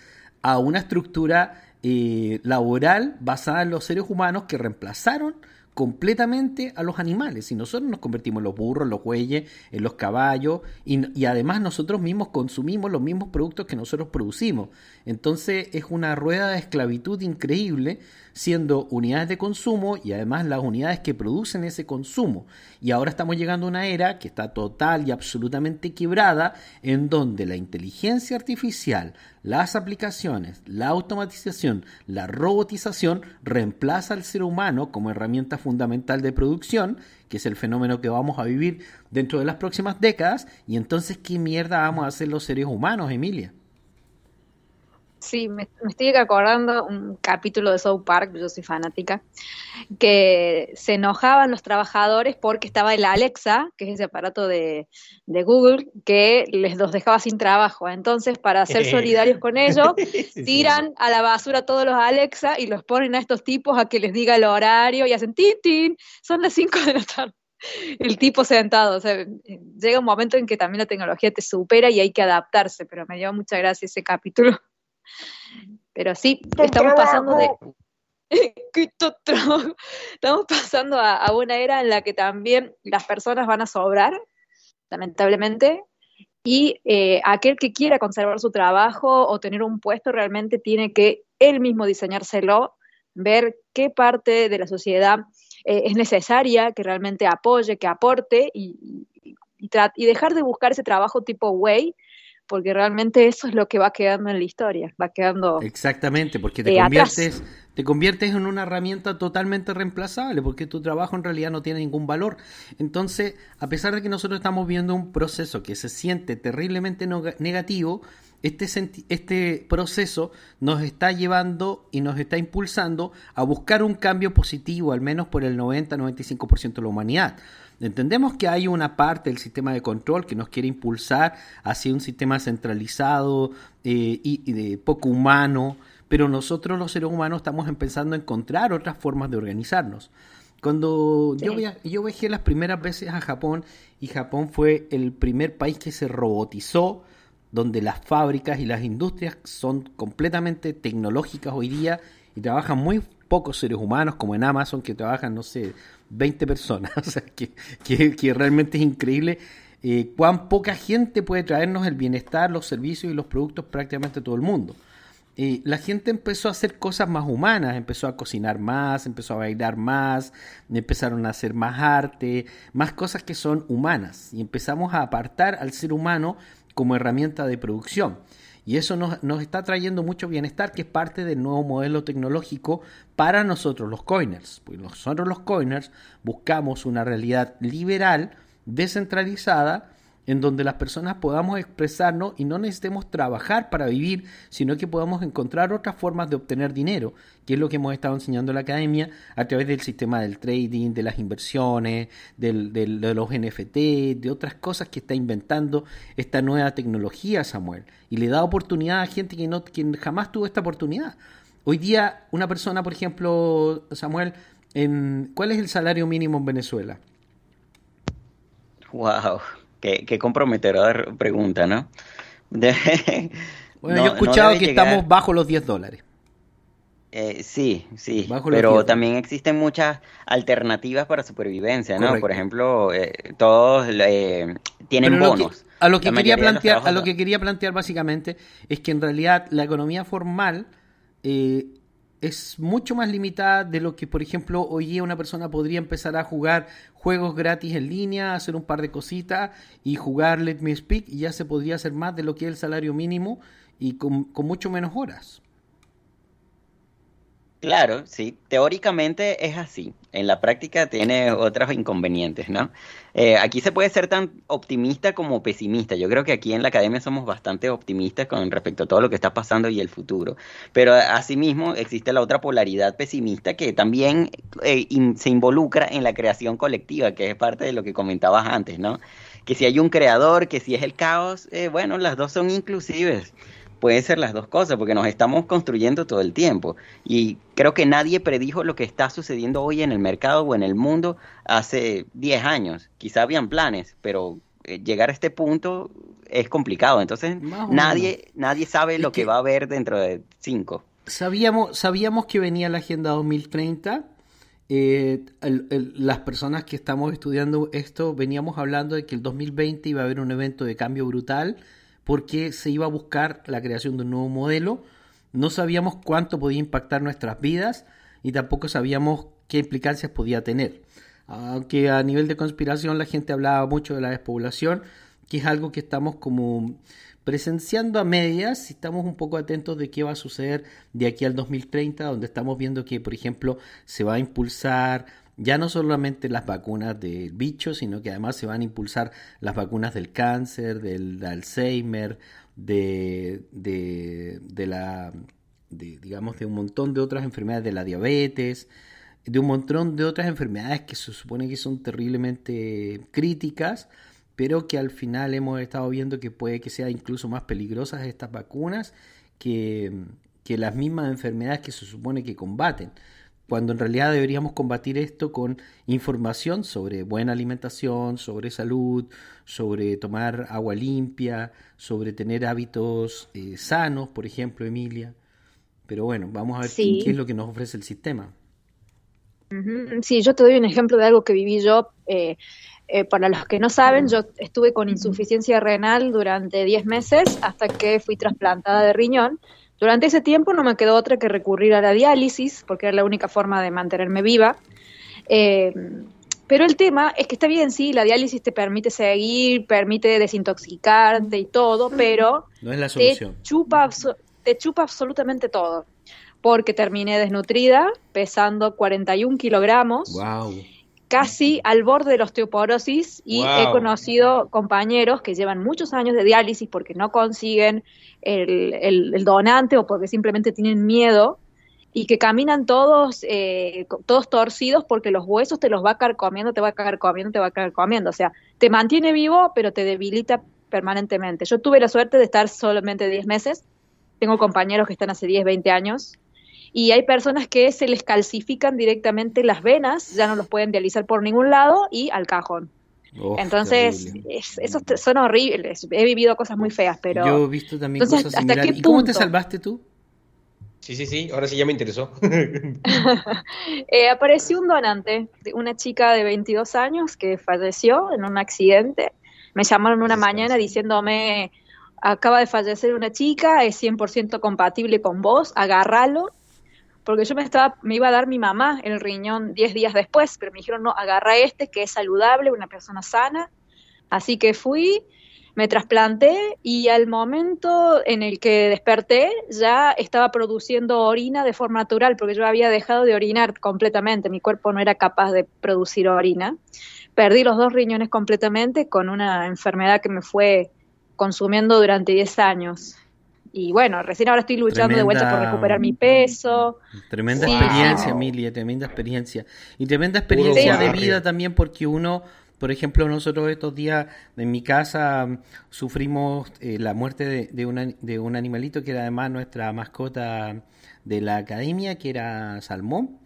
a una estructura eh, laboral basada en los seres humanos que reemplazaron completamente a los animales. Y nosotros nos convertimos en los burros, en los bueyes, en los caballos. Y, y, además nosotros mismos consumimos los mismos productos que nosotros producimos. Entonces es una rueda de esclavitud increíble siendo unidades de consumo y además las unidades que producen ese consumo. Y ahora estamos llegando a una era que está total y absolutamente quebrada, en donde la inteligencia artificial, las aplicaciones, la automatización, la robotización reemplaza al ser humano como herramienta fundamental de producción, que es el fenómeno que vamos a vivir dentro de las próximas décadas. Y entonces, ¿qué mierda vamos a hacer los seres humanos, Emilia? Sí, me, estoy acordando un capítulo de South Park, yo soy fanática, que se enojaban los trabajadores porque estaba el Alexa, que es ese aparato de, Google, que les los dejaba sin trabajo. Entonces, para ser solidarios con ellos, <laughs> tiran a la basura todos los Alexa y los ponen a estos tipos a que les diga el horario y hacen tin, tin, son las 5 de la tarde. El tipo sentado, o sea, llega un momento en que también la tecnología te supera y hay que adaptarse, pero me dio mucha gracia ese capítulo. Pero sí, estamos pasando de... <laughs> estamos pasando a, a, una era en la que también las personas van a sobrar, lamentablemente, y eh, aquel que quiera conservar su trabajo o tener un puesto realmente tiene que él mismo diseñárselo, ver qué parte de la sociedad eh, es necesaria, que realmente apoye, que aporte y, y, dejar de buscar ese trabajo tipo way, porque realmente eso es lo que va quedando en la historia, va quedando... Exactamente, porque te conviertes te conviertes en una herramienta totalmente reemplazable porque tu trabajo en realidad no tiene ningún valor. Entonces, a pesar de que nosotros estamos viendo un proceso que se siente terriblemente negativo, este, este proceso nos está llevando y nos está impulsando a buscar un cambio positivo, al menos por el 90-95% de la humanidad. Entendemos que hay una parte del sistema de control que nos quiere impulsar hacia un sistema centralizado eh, y, de poco humano, pero nosotros los seres humanos estamos empezando a encontrar otras formas de organizarnos. Cuando yo, yo viajé las primeras veces a Japón y Japón fue el primer país que se robotizó, donde las fábricas y las industrias son completamente tecnológicas hoy día y trabajan muy pocos seres humanos, como en Amazon, que trabajan, no sé, 20 personas. <laughs> o sea, que, que, realmente es increíble eh, cuán poca gente puede traernos el bienestar, los servicios y los productos prácticamente todo el mundo la gente empezó a hacer cosas más humanas, empezó a cocinar más, empezó a bailar más, empezaron a hacer más arte, más cosas que son humanas. Y empezamos a apartar al ser humano como herramienta de producción. Y eso nos, nos está trayendo mucho bienestar, que es parte del nuevo modelo tecnológico para nosotros los coiners. Pues nosotros los coiners buscamos una realidad liberal, descentralizada, en donde las personas podamos expresarnos y no necesitemos trabajar para vivir, sino que podamos encontrar otras formas de obtener dinero, que es lo que hemos estado enseñando en la academia a través del sistema del trading, de las inversiones, del, de los NFT, de otras cosas que está inventando esta nueva tecnología, Samuel, y le da oportunidad a gente que, no, que jamás tuvo esta oportunidad. Hoy día, una persona, por ejemplo, Samuel, ¿cuál es el salario mínimo en Venezuela? Wow. Qué, comprometedora pregunta, ¿no? <laughs> bueno, yo he escuchado que estamos bajo los 10 dólares. Eh, sí, sí, pero también existen muchas alternativas para supervivencia, ¿no? Por ejemplo, eh, todos eh, tienen bonos. a lo que quería plantear, a lo que quería plantear básicamente es que en realidad la economía formal es mucho más limitada de lo que, por ejemplo, hoy día una persona podría empezar a jugar juegos gratis en línea, hacer un par de cositas y jugar Let Me Speak y ya se podría hacer más de lo que es el salario mínimo y con, con mucho menos horas. Claro, sí, teóricamente es así. En la práctica tiene otros inconvenientes, ¿no? Eh, aquí se puede ser tan optimista como pesimista. Yo creo que aquí en la academia somos bastante optimistas con respecto a todo lo que está pasando y el futuro. Pero asimismo existe la otra polaridad pesimista que también eh, se involucra en la creación colectiva, que es parte de lo que comentabas antes, ¿no? Que si hay un creador, que si es el caos, eh, bueno, las dos son inclusives puede ser las dos cosas, porque nos estamos construyendo todo el tiempo. Y creo que nadie predijo lo que está sucediendo hoy en el mercado o en el mundo hace 10 años. Quizá habían planes, pero eh, llegar a este punto es complicado. Entonces, nadie, nadie sabe lo que, va a haber dentro de 5. Sabíamos, sabíamos que venía la Agenda 2030. Eh, las personas que estamos estudiando esto veníamos hablando de que el 2020 iba a haber un evento de cambio brutal porque se iba a buscar la creación de un nuevo modelo. No sabíamos cuánto podía impactar nuestras vidas y tampoco sabíamos qué implicancias podía tener. Aunque a nivel de conspiración la gente hablaba mucho de la despoblación, que es algo que estamos como presenciando a medias estamos un poco atentos de qué va a suceder de aquí al 2030, donde estamos viendo que, por ejemplo, se va a impulsar ya no solamente las vacunas del bicho, sino que además se van a impulsar las vacunas del cáncer, del, Alzheimer, de, de, la, digamos, de un montón de otras enfermedades, de la diabetes, de un montón de otras enfermedades que se supone que son terriblemente críticas, pero que al final hemos estado viendo que puede que sean incluso más peligrosas estas vacunas que, que las mismas enfermedades que se supone que combaten cuando en realidad deberíamos combatir esto con información sobre buena alimentación, sobre salud, sobre tomar agua limpia, sobre tener hábitos eh, sanos, por ejemplo, Emilia. Pero bueno, vamos a ver qué, es lo que nos ofrece el sistema. Sí, yo te doy un ejemplo de algo que viví yo. Eh, Eh, para los que no saben, yo estuve con insuficiencia renal durante 10 meses hasta que fui trasplantada de riñón. Durante ese tiempo no me quedó otra que recurrir a la diálisis, porque era la única forma de mantenerme viva. Eh, pero el tema es que está bien, sí, la diálisis te permite seguir, permite desintoxicarte y todo, pero No es la te solución. chupa, abso- te chupa absolutamente todo. Porque terminé desnutrida, pesando 41 kilogramos, Wow. Casi al borde de la osteoporosis, y Wow. he conocido compañeros que llevan muchos años de diálisis porque no consiguen el, el- el donante o porque simplemente tienen miedo y que caminan todos eh, todos torcidos porque los huesos te los va a caer comiendo, te va a caer comiendo, te va a caer comiendo. O sea, te mantiene vivo, pero te debilita permanentemente. Yo tuve la suerte de estar solamente 10 meses. Tengo compañeros que están hace 10, 20 años. Y hay personas que se les calcifican directamente las venas, ya no los pueden dializar por ningún lado y al cajón. Oh, Entonces, es- esos son horribles. He vivido cosas muy feas, pero... Yo he visto también Entonces, cosas ¿hasta similares. qué ¿Y cómo te punto? salvaste tú? Sí, sí, sí, ahora sí ya me interesó. <laughs> <laughs> Eh, apareció un donante, de una chica de 22 años que falleció en un accidente. Me llamaron una mañana diciéndome, acaba de fallecer una chica, es 100% compatible con vos, agárralo. Porque yo me, estaba, me iba a dar mi mamá el riñón 10 días después, pero me dijeron, no, agarra este que es saludable, una persona sana. Así que fui, me trasplanté y al momento en el que desperté ya estaba produciendo orina de forma natural, porque yo había dejado de orinar completamente, mi cuerpo no era capaz de producir orina. Perdí los dos riñones completamente con una enfermedad que me fue consumiendo durante 10 años. Y bueno, recién ahora estoy luchando de vuelta por Tremenda- recuperar mi peso. Tremenda Sí, experiencia, sí. Emilia, tremenda experiencia. Y tremenda experiencia Puro de barrio. vida también porque uno, por ejemplo, nosotros estos días en mi casa mm, sufrimos eh, la muerte de, de, una- de un animalito que era además nuestra mascota de la academia, que era Salmón.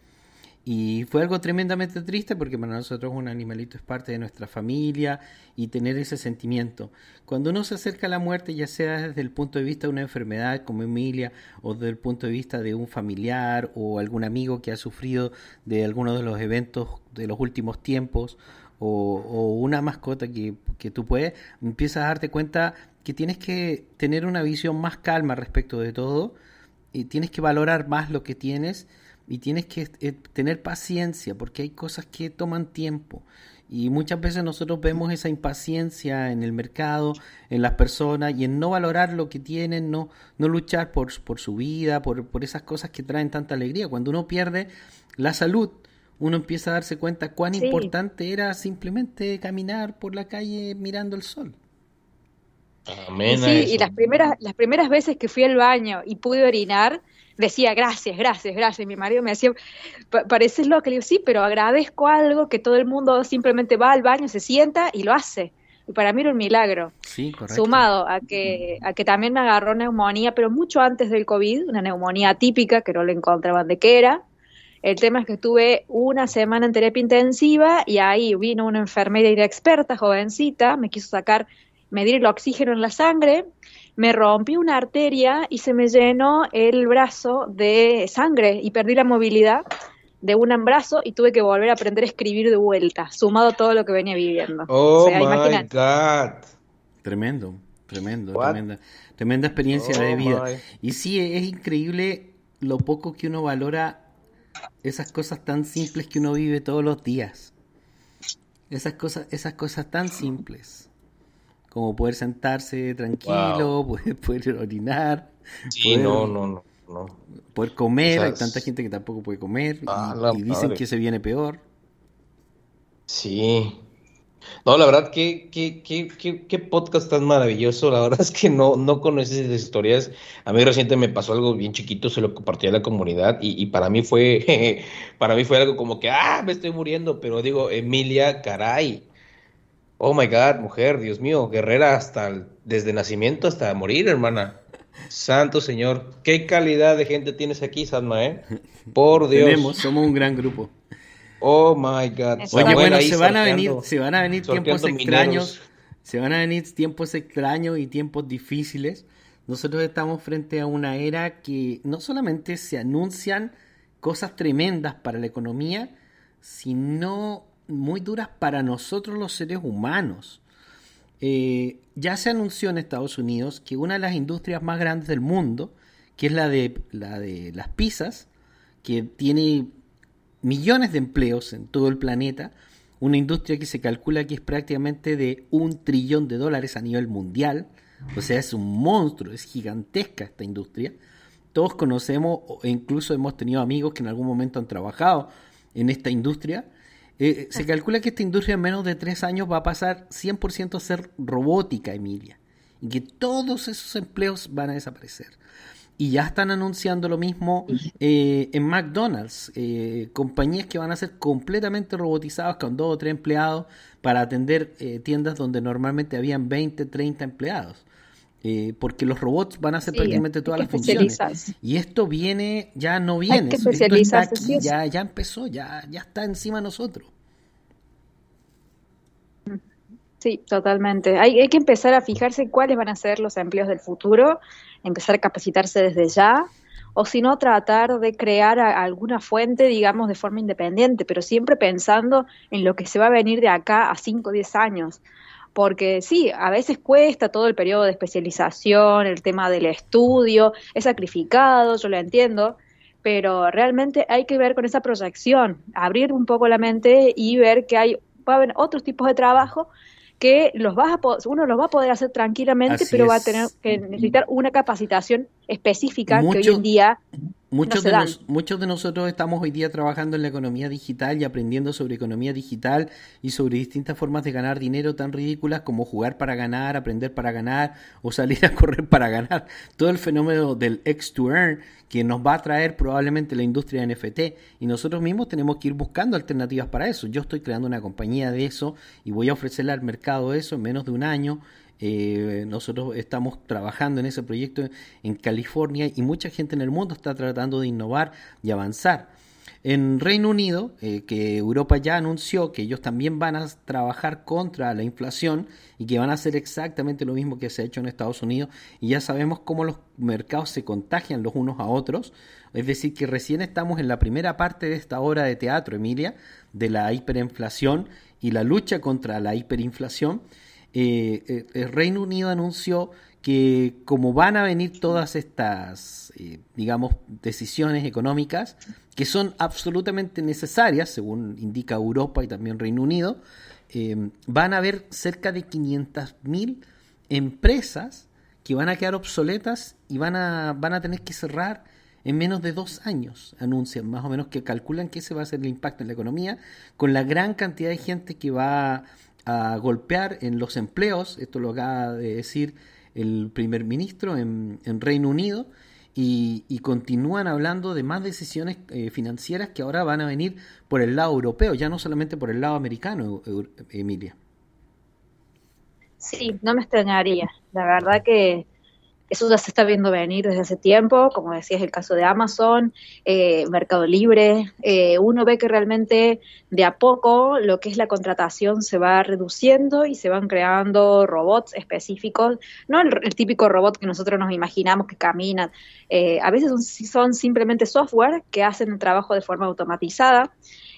Y fue algo tremendamente triste porque para nosotros un animalito es parte de nuestra familia y tener ese sentimiento. Cuando uno se acerca a la muerte, ya sea desde el punto de vista de una enfermedad como Emilia o desde el punto de vista de un familiar o algún amigo que ha sufrido de alguno de los eventos de los últimos tiempos o, o una mascota que, que tú puedes, empiezas a darte cuenta que tienes que tener una visión más calma respecto de todo y tienes que valorar más lo que tienes y tienes que eh, tener paciencia porque hay cosas que toman tiempo y muchas veces nosotros vemos esa impaciencia en el mercado, en las personas y en no valorar lo que tienen, no, no luchar por, por su vida, por, por esas cosas que traen tanta alegría. Cuando uno pierde la salud, uno empieza a darse cuenta cuán Sí. importante era simplemente caminar por la calle mirando el sol. Y Amén. sí, y las primeras, las primeras veces que fui al baño y pude orinar, decía gracias, gracias, gracias. Y mi marido me decía, "Pa- pareces loca. Le digo, sí, pero agradezco algo que todo el mundo simplemente va al baño, se sienta y lo hace. Y para mí era un milagro. Sí, correcto. Sumado a que, a que también me agarró neumonía, pero mucho antes del COVID, una neumonía típica que no le encontraban de qué era. El tema es que estuve una semana en terapia intensiva y ahí vino una enfermera inexperta, jovencita, me quiso sacar, medir el oxígeno en la sangre, me rompí una arteria y se me llenó el brazo de sangre y perdí la movilidad de un brazo y tuve que volver a aprender a escribir de vuelta, sumado a todo lo que venía viviendo. Oh O sea, my imagínate. God. Tremendo, tremendo, What? tremenda, tremenda experiencia Oh de vida. my. Y sí, es increíble lo poco que uno valora esas cosas tan simples que uno vive todos los días. Esas cosas, esas cosas tan simples. Como poder sentarse tranquilo, poder, <laughs> poder orinar, Sí, poder, no, no, no, no. poder comer. O sea, Hay tanta gente que tampoco puede comer y- Ah, y, dicen que se viene peor. Sí. No, la verdad, qué, qué, qué, qué, qué podcast tan maravilloso. La verdad es que no, no conoces esas historias. A mí reciente me pasó algo bien chiquito, se lo compartí a la comunidad y, y para mí fue, <laughs> para mí fue algo como que, ah, me estoy muriendo, pero digo, Emilia, caray. Oh my God, mujer, Dios mío, guerrera hasta el- desde nacimiento hasta morir, hermana. Santo Señor, qué calidad de gente tienes aquí, Sadma, ¿eh? Por Dios. Tenemos, somos un gran grupo. Oh my God. Oye, Samuel bueno, se van a venir, se van a venir tiempos extraños, mineros. se van a venir tiempos extraños y tiempos difíciles. Nosotros estamos frente a una era que no solamente se anuncian cosas tremendas para la economía, sino muy duras para nosotros los seres humanos. Eh, ya se anunció en Estados Unidos que una de las industrias más grandes del mundo, que es la de, la de las pizzas, que tiene millones de empleos en todo el planeta, una industria que se calcula que es prácticamente de un trillón de dólares a nivel mundial, o sea, es un monstruo, es gigantesca esta industria. Todos conocemos o incluso hemos tenido amigos que en algún momento han trabajado en esta industria. Eh, se calcula que esta industria en menos de tres años va a pasar 100% a ser robótica, Emilia, y que todos esos empleos van a desaparecer. Y ya están anunciando lo mismo eh, en McDonald's, eh, compañías que van a ser completamente robotizadas con dos o tres empleados para atender tiendas donde normalmente habían 20, 30 empleados. Eh, porque los robots van a hacer prácticamente todas las funciones. Y esto viene, ya no viene, esto está aquí, ya, ya empezó, ya, ya está encima de nosotros. Sí, totalmente. Hay, hay que empezar a fijarse cuáles van a ser los empleos del futuro, empezar a capacitarse desde ya, o si no, tratar de crear alguna fuente, digamos, de forma independiente, pero siempre pensando en lo que se va a venir de acá a 5 o 10 años porque sí, a veces cuesta todo el periodo de especialización, el tema del estudio, es sacrificado, yo lo entiendo, pero realmente hay que ver con esa proyección, abrir un poco la mente y ver que hay va a haber otros tipos de trabajo que los vas a uno los va a poder hacer tranquilamente, pero va a tener que necesitar una capacitación específica que hoy en día Muchos, de muchos de nosotros estamos hoy día trabajando en la economía digital y aprendiendo sobre economía digital y sobre distintas formas de ganar dinero tan ridículas como jugar para ganar, aprender para ganar o salir a <laughs> correr para ganar. Todo el fenómeno del X to Earn que nos va a traer probablemente la industria de NFT y nosotros mismos tenemos que ir buscando alternativas para eso. Yo estoy creando una compañía de eso y voy a ofrecerle al mercado eso en menos de un año eh, nosotros estamos trabajando en ese proyecto en California y mucha gente en el mundo está tratando de innovar y avanzar. En Reino Unido, eh, que Europa ya anunció que ellos también van a trabajar contra la inflación y que van a hacer exactamente lo mismo que se ha hecho en Estados Unidos, y ya sabemos cómo los mercados se contagian los unos a otros, es decir, que recién estamos en la primera parte de esta obra de teatro, Emilia, de la hiperinflación y la lucha contra la hiperinflación, eh, eh, el Reino Unido anunció que como van a venir todas estas, eh, digamos, decisiones económicas, que son absolutamente necesarias, según indica Europa y también Reino Unido, van a haber cerca de 500.000 empresas que van a quedar obsoletas y van a, van a tener que cerrar en menos de dos años, anuncian. Más o menos que calculan que ese va a ser el impacto en la economía, con la gran cantidad de gente que va a golpear en los empleos, esto lo acaba de decir el primer ministro en, Reino Unido, y, continúan hablando de más decisiones eh, financieras que ahora van a venir por el lado europeo, ya no solamente por el lado americano, Emilia. Sí, no me extrañaría. La verdad que eso ya se está viendo venir desde hace tiempo, como decías, el caso de Amazon, eh, Mercado Libre. Eh, uno ve que realmente de a poco lo que es la contratación se va reduciendo y se van creando robots específicos, no el, típico robot que nosotros nos imaginamos que caminan. Eh, a veces son, son simplemente software que hacen el trabajo de forma automatizada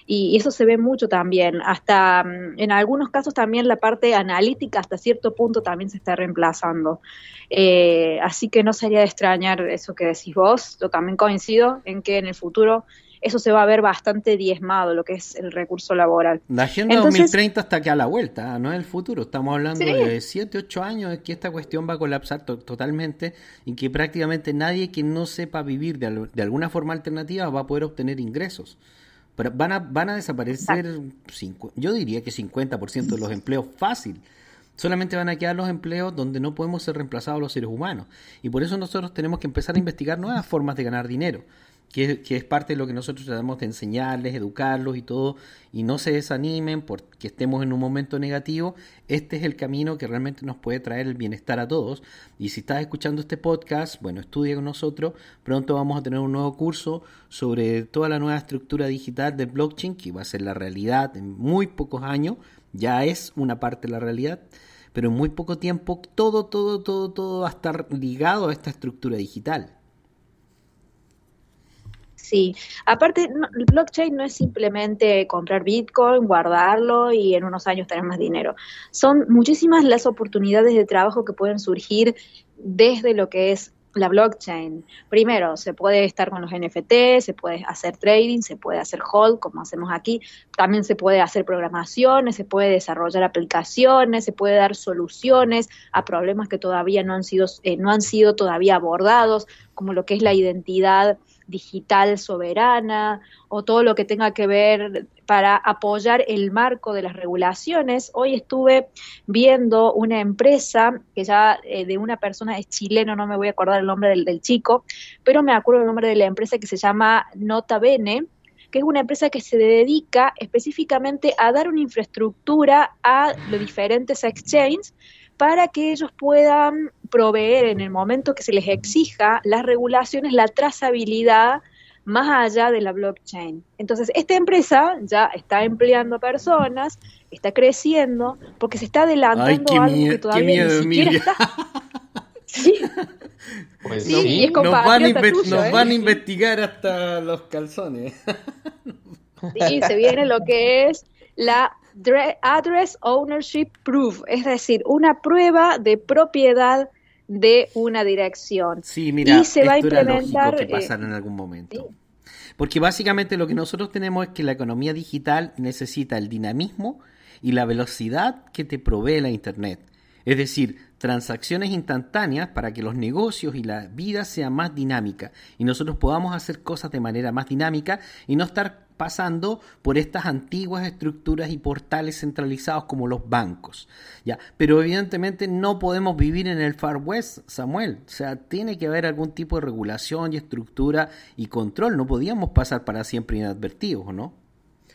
y eso se ve mucho también. Hasta mm, en algunos casos también la parte analítica hasta cierto punto también se está reemplazando. Eh, así que no sería de extrañar eso que decís vos. Yo también coincido en que en el futuro eso se va a ver bastante diezmado, lo que es el recurso laboral. La Agenda 2030 está aquí a la vuelta, ¿ah? no es el futuro. Estamos hablando de 7, 8 años de que esta cuestión va a colapsar totalmente y que prácticamente nadie que no sepa vivir de, de alguna forma alternativa va a poder obtener ingresos. Pero van a, van a desaparecer, yo diría que 50% de los empleos fácil. Solamente van a quedar los empleos donde no podemos ser reemplazados los seres humanos. Y por eso nosotros tenemos que empezar a investigar nuevas formas de ganar dinero que, es parte de lo que nosotros tratamos de enseñarles, educarlos y todo, y no se desanimen porque estemos en un momento negativo, este es el camino que realmente nos puede traer el bienestar a todos. Y si estás escuchando este podcast, bueno, estudia con nosotros, pronto vamos a tener un nuevo curso sobre toda la nueva estructura digital de blockchain, que va a ser la realidad en muy pocos años, ya es una parte de la realidad pero en muy poco tiempo todo, todo, todo, todo va a estar ligado a esta estructura digital. Sí, aparte, el blockchain no es simplemente comprar Bitcoin, guardarlo y en unos años tener más dinero. Son muchísimas las oportunidades de trabajo que pueden surgir desde lo que es la blockchain. Primero, se puede estar con los NFT, se puede hacer trading, se puede hacer hold, como hacemos aquí. También se puede hacer programaciones, se puede desarrollar aplicaciones, se puede dar soluciones a problemas que todavía no han sido, eh, no han sido todavía abordados, como lo que es la identidad digital soberana o todo lo que tenga que ver para apoyar el marco de las regulaciones. Hoy estuve viendo una empresa que ya eh, de una persona es chileno, no me voy a acordar el nombre del, del chico, pero me acuerdo el nombre de la empresa que se llama Nota Bene, que es una empresa que se dedica específicamente a dar una infraestructura a los diferentes exchanges para que ellos puedan proveer en el momento que se les exija las regulaciones, la trazabilidad más allá de la blockchain. Entonces, esta empresa ya está empleando personas, está creciendo, porque se está adelantando algo que todavía ni siquiera está. <laughs> sí. Pues sí, nos van, a, van a investigar hasta los calzones. <laughs> sí, se viene lo que es la Address Ownership Proof, es decir, una prueba de propiedad de una dirección. Sí, mira, y se va a implementar que pasar en algún momento. Porque básicamente lo que nosotros tenemos es que la economía digital necesita el dinamismo y la velocidad que te provee la Internet. Es decir, transacciones instantáneas para que los negocios y la vida sean más dinámica y nosotros podamos hacer cosas de manera más dinámica y no estar pasando por estas antiguas estructuras y portales centralizados como los bancos. ¿ya? Pero evidentemente no podemos vivir en el Far West, Samuel. O sea, tiene que haber algún tipo de regulación y estructura y control. No podíamos pasar para siempre inadvertidos, ¿o no?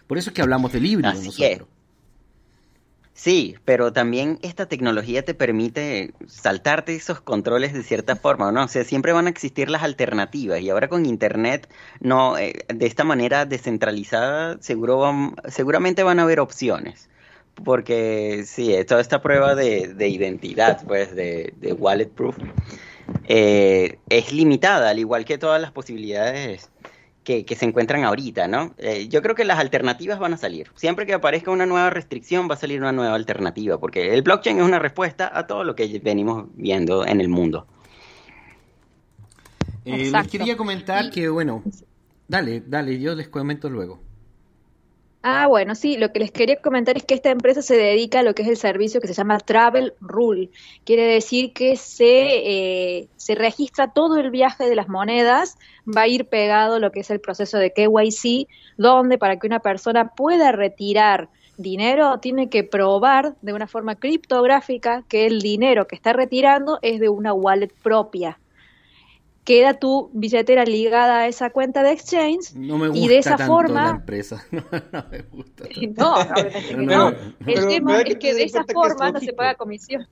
Por eso es que hablamos del híbrido nosotros. Sí, pero también esta tecnología te permite saltarte esos controles de cierta forma, ¿no? O sea, siempre van a existir las alternativas y ahora con Internet, no, eh, de esta manera descentralizada, seguro seguramente van a haber opciones. Porque sí, toda esta prueba de, identidad, pues, de, wallet proof, eh, es limitada, al igual que todas las posibilidades que, se encuentran ahorita, ¿no? Eh, yo creo que las alternativas van a salir. Siempre que aparezca una nueva restricción va a salir una nueva alternativa, porque el blockchain es una respuesta a todo lo que venimos viendo en el mundo. Eh, les quería comentar que, bueno, dale, dale, yo les comento luego. Ah, bueno, sí, lo que les quería comentar es que esta empresa se dedica a lo que es el servicio que se llama Travel Rule. Quiere decir que se, eh, se registra todo el viaje de las monedas, va a ir pegado lo que es el proceso de KYC, donde para que una persona pueda retirar dinero tiene que probar de una forma criptográfica que el dinero que está retirando es de una wallet propia queda tu billetera ligada a esa cuenta de exchange y de esa forma la empresa. <laughs> No, me gusta <laughs> no, no, el tema es que de esa forma no se paga comisión.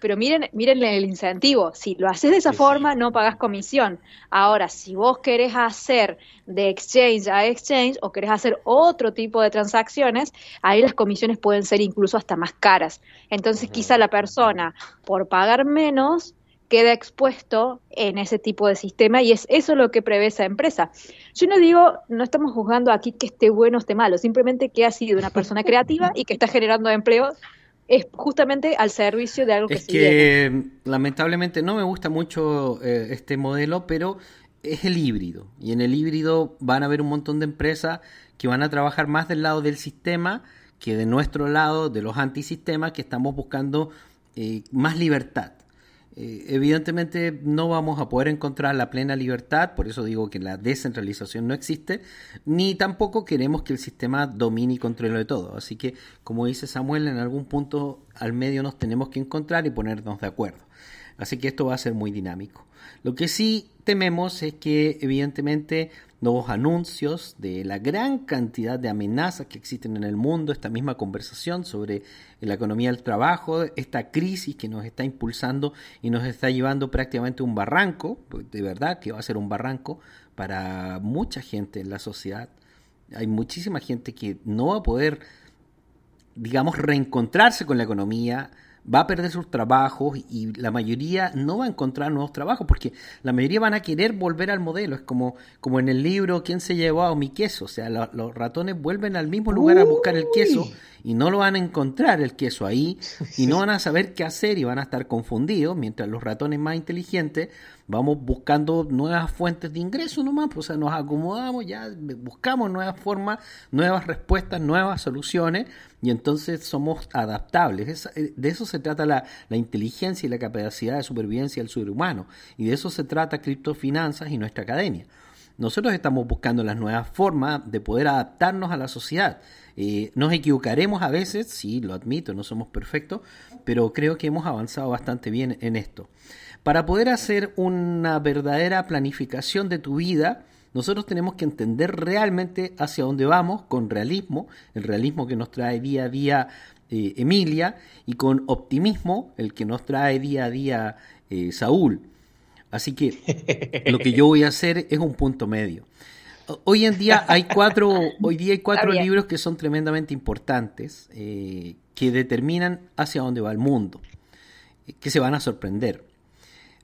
Pero miren, miren el incentivo. Si lo haces de esa forma, no pagas comisión. Ahora, si vos querés hacer de exchange a exchange o querés hacer otro tipo de transacciones, ahí las comisiones pueden ser incluso hasta más caras. Entonces, quizá la persona, por pagar menos, queda expuesto en ese tipo de sistema y es eso lo que prevé esa empresa. Yo no digo, no estamos juzgando aquí que esté bueno o esté malo, simplemente que ha sido una persona <laughs> creativa y que está generando empleo es justamente al servicio de algo que es que lamentablemente no me gusta mucho eh, este modelo, pero es el híbrido y en el híbrido van a haber un montón de empresas que van a trabajar más del lado del sistema que de nuestro lado, de los antisistemas, que estamos buscando eh, más libertad. Eh, evidentemente no vamos a poder encontrar la plena libertad, por eso digo que la descentralización no existe, ni tampoco queremos que el sistema domine y controle de todo. Así que, como dice Samuel, en algún punto al medio nos tenemos que encontrar y ponernos de acuerdo. Así que esto va a ser muy dinámico. Lo que sí tememos es que evidentemente nuevos anuncios de la gran cantidad de amenazas que existen en el mundo, esta misma conversación sobre la economía del trabajo, esta crisis que nos está impulsando y nos está llevando prácticamente un barranco, pues, de verdad que va a ser un barranco para mucha gente en la sociedad. Hay muchísima gente que no va a poder, digamos, reencontrarse con la economía, va a perder sus trabajos y la mayoría no va a encontrar nuevos trabajos porque la mayoría van a querer volver al modelo. Es como, como en el libro ¿Quién se llevó a mi queso? O sea, los ratones vuelven al mismo lugar a buscar el queso y no lo van a encontrar el queso ahí <laughs> y no van a saber qué hacer y van a estar confundidos mientras los ratones más inteligentes vamos buscando nuevas fuentes de ingreso nomás, pues, o sea, nos acomodamos, ya buscamos nuevas formas, nuevas respuestas, nuevas soluciones y entonces somos adaptables. Eh, de eso se trata la, la inteligencia y la capacidad de supervivencia del ser humano y de eso se trata criptofinanzas y nuestra academia. Nosotros estamos buscando las nuevas formas de poder adaptarnos a la sociedad. Eh, nos equivocaremos a veces, sí, lo admito, no somos perfectos, pero creo que hemos avanzado bastante bien en esto. Para poder hacer una verdadera planificación de tu vida, nosotros tenemos que entender realmente hacia dónde vamos con realismo, el realismo que nos trae día a día eh, Emilia, y con optimismo, el que nos trae día a día eh, Saúl. Así que <laughs> lo que yo voy a hacer es un punto medio. Hoy en día hay cuatro, hoy día hay cuatro libros que son tremendamente importantes, eh, que determinan hacia dónde va el mundo, que se van a sorprender.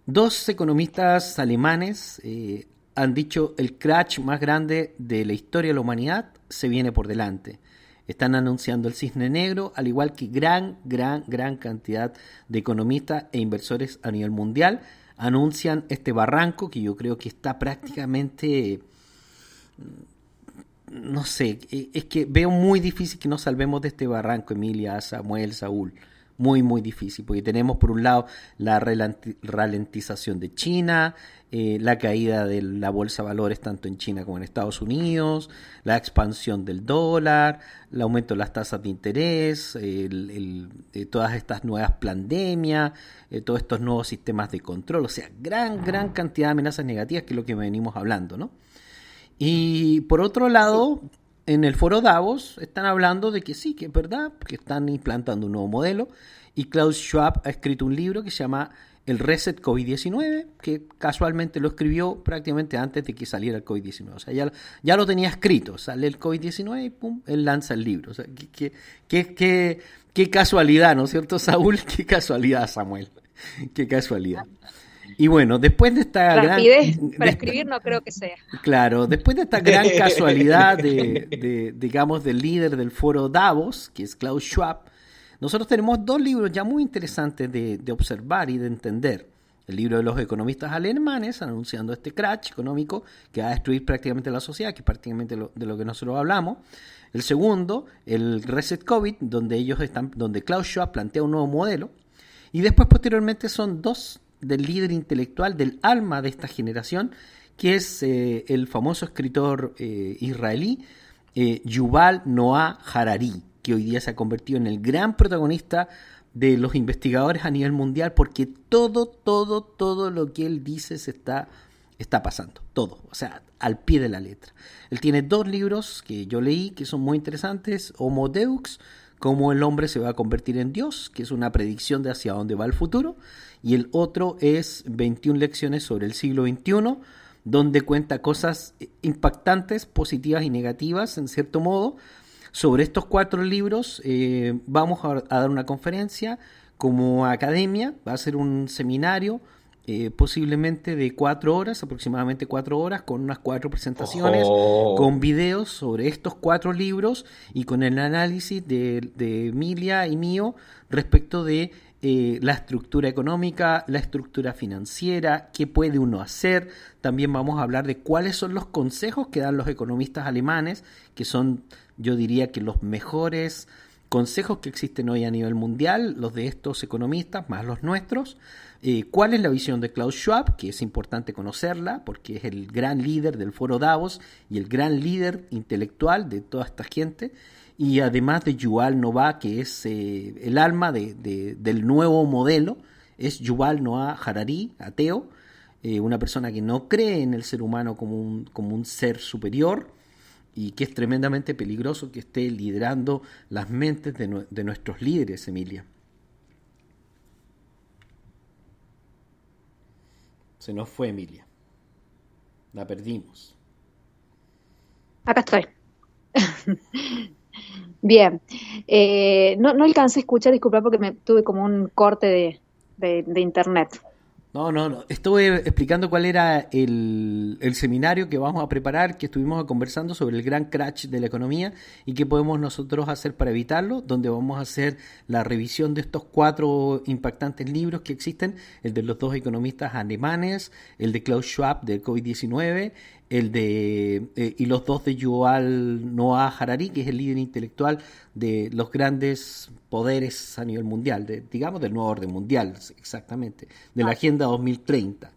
Dos economistas alemanes eh, han dicho el crash más grande de la historia de la humanidad se viene por delante. Están anunciando el cisne negro, al igual que gran, gran, gran cantidad de economistas e inversores a nivel mundial anuncian este barranco que yo creo que está prácticamente no sé, es que veo muy difícil que nos salvemos de este barranco, Emilia, Samuel, Saúl muy, muy difícil, porque tenemos por un lado la ralentización de China, eh, la caída de la bolsa de valores tanto en China como en Estados Unidos, la expansión del dólar, el aumento de las tasas de interés, el, todas estas nuevas pandemias, eh, todos estos nuevos sistemas de control, o sea, gran, gran cantidad de amenazas negativas que es lo que venimos hablando, ¿no? Y por otro lado, en el foro Davos están hablando de que sí, que es verdad, que están implantando un nuevo modelo. Y Klaus Schwab ha escrito un libro que se llama El Reset COVID-19, que casualmente lo escribió prácticamente antes de que saliera el COVID-19. O sea, ya, ya lo tenía escrito, sale el COVID-19 y pum, él lanza el libro. O sea, qué, qué, qué, qué casualidad, ¿no es cierto, Saúl? <laughs> Qué casualidad, Samuel. Qué casualidad. Y bueno, después de esta gran... para escribir no creo que sea. Claro, después de esta gran <laughs> casualidad de, digamos, del líder del foro Davos, que es Klaus Schwab, nosotros tenemos dos libros ya muy interesantes de, observar y de entender. El libro de los economistas alemanes anunciando este crash económico que va a destruir prácticamente la sociedad, que es prácticamente de lo que nosotros hablamos. El segundo, el Reset COVID, donde ellos están, donde Klaus Schwab plantea un nuevo modelo. Y después posteriormente son dos del líder intelectual, del alma de esta generación, que es eh, el famoso escritor eh, israelí eh, Yuval Noah Harari, que hoy día se ha convertido en el gran protagonista de los investigadores a nivel mundial, porque todo, todo, todo lo que él dice se está, está pasando, todo, o sea, al pie de la letra. Él tiene dos libros que yo leí que son muy interesantes, Homo Deux, cómo el hombre se va a convertir en Dios, que es una predicción de hacia dónde va el futuro, y el otro es 21 lecciones sobre el siglo XXI, donde cuenta cosas impactantes, positivas y negativas, en cierto modo. Sobre estos cuatro libros eh, vamos a, dar una conferencia como academia, va a ser un seminario eh, posiblemente de cuatro horas, aproximadamente cuatro horas, con unas cuatro presentaciones, con videos sobre estos cuatro libros y con el análisis de, de Emilia y mío respecto de eh, la estructura económica, la estructura financiera, qué puede uno hacer. También vamos a hablar de cuáles son los consejos que dan los economistas alemanes, que son, yo diría que los mejores consejos que existen hoy a nivel mundial, los de estos economistas más los nuestros. Eh, ¿Cuál es la visión de Klaus Schwab? Que es importante conocerla porque es el gran líder del foro Davos y el gran líder intelectual de toda esta gente y además de Yuval Noah, que es eh, el alma de, del nuevo modelo, es Yuval Noah Harari, ateo, eh, una persona que no cree en el ser humano como un, como un ser superior y que es tremendamente peligroso que esté liderando las mentes de, de nuestros líderes, Emilia. Se nos fue Emilia. La perdimos. Acá estoy. <laughs> Bien, eh, no, no alcancé a escuchar, disculpa porque me tuve como un corte de, de, de internet. No, no, no. Estuve explicando cuál era el, el, seminario que vamos a preparar, que estuvimos conversando sobre el gran crash de la economía y qué podemos nosotros hacer para evitarlo, donde vamos a hacer la revisión de estos cuatro impactantes libros que existen, el de los dos economistas alemanes, el de Klaus Schwab del COVID-19, el de eh, y los dos de Yuval Noah Harari, que es el líder intelectual de los grandes poderes a nivel mundial, de, digamos del nuevo orden mundial, exactamente, de la ah. Agenda 2030.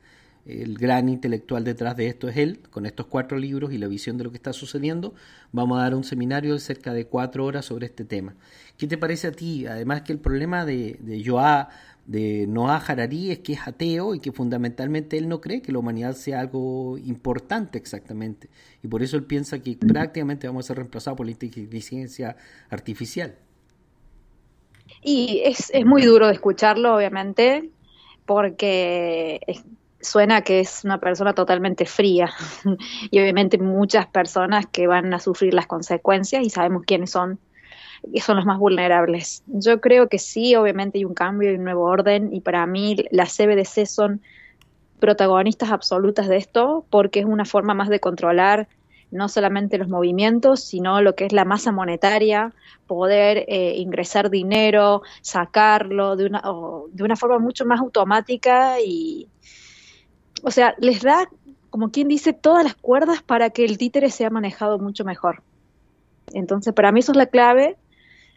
El gran intelectual detrás de esto es él, con estos cuatro libros y la visión de lo que está sucediendo. Vamos a dar un seminario de cerca de cuatro horas sobre este tema. ¿Qué te parece a ti? Además que el problema de, de Joa de Noah Harari es que es ateo y que fundamentalmente él no cree que la humanidad sea algo importante exactamente. Y por eso él piensa que prácticamente vamos a ser reemplazados por la inteligencia artificial. Y es, es muy duro de escucharlo, obviamente, porque suena que es una persona totalmente fría <laughs> y obviamente muchas personas que van a sufrir las consecuencias y sabemos quiénes son y son los más vulnerables. Yo creo que sí, obviamente hay un cambio y un nuevo orden y para mí las CBDC son protagonistas absolutas de esto porque es una forma más de controlar no solamente los movimientos, sino lo que es la masa monetaria, poder eh, ingresar dinero, sacarlo de una, de una forma mucho más automática y, o sea, les da, como quien dice, todas las cuerdas para que el títere sea manejado mucho mejor. Entonces, para mí eso es la clave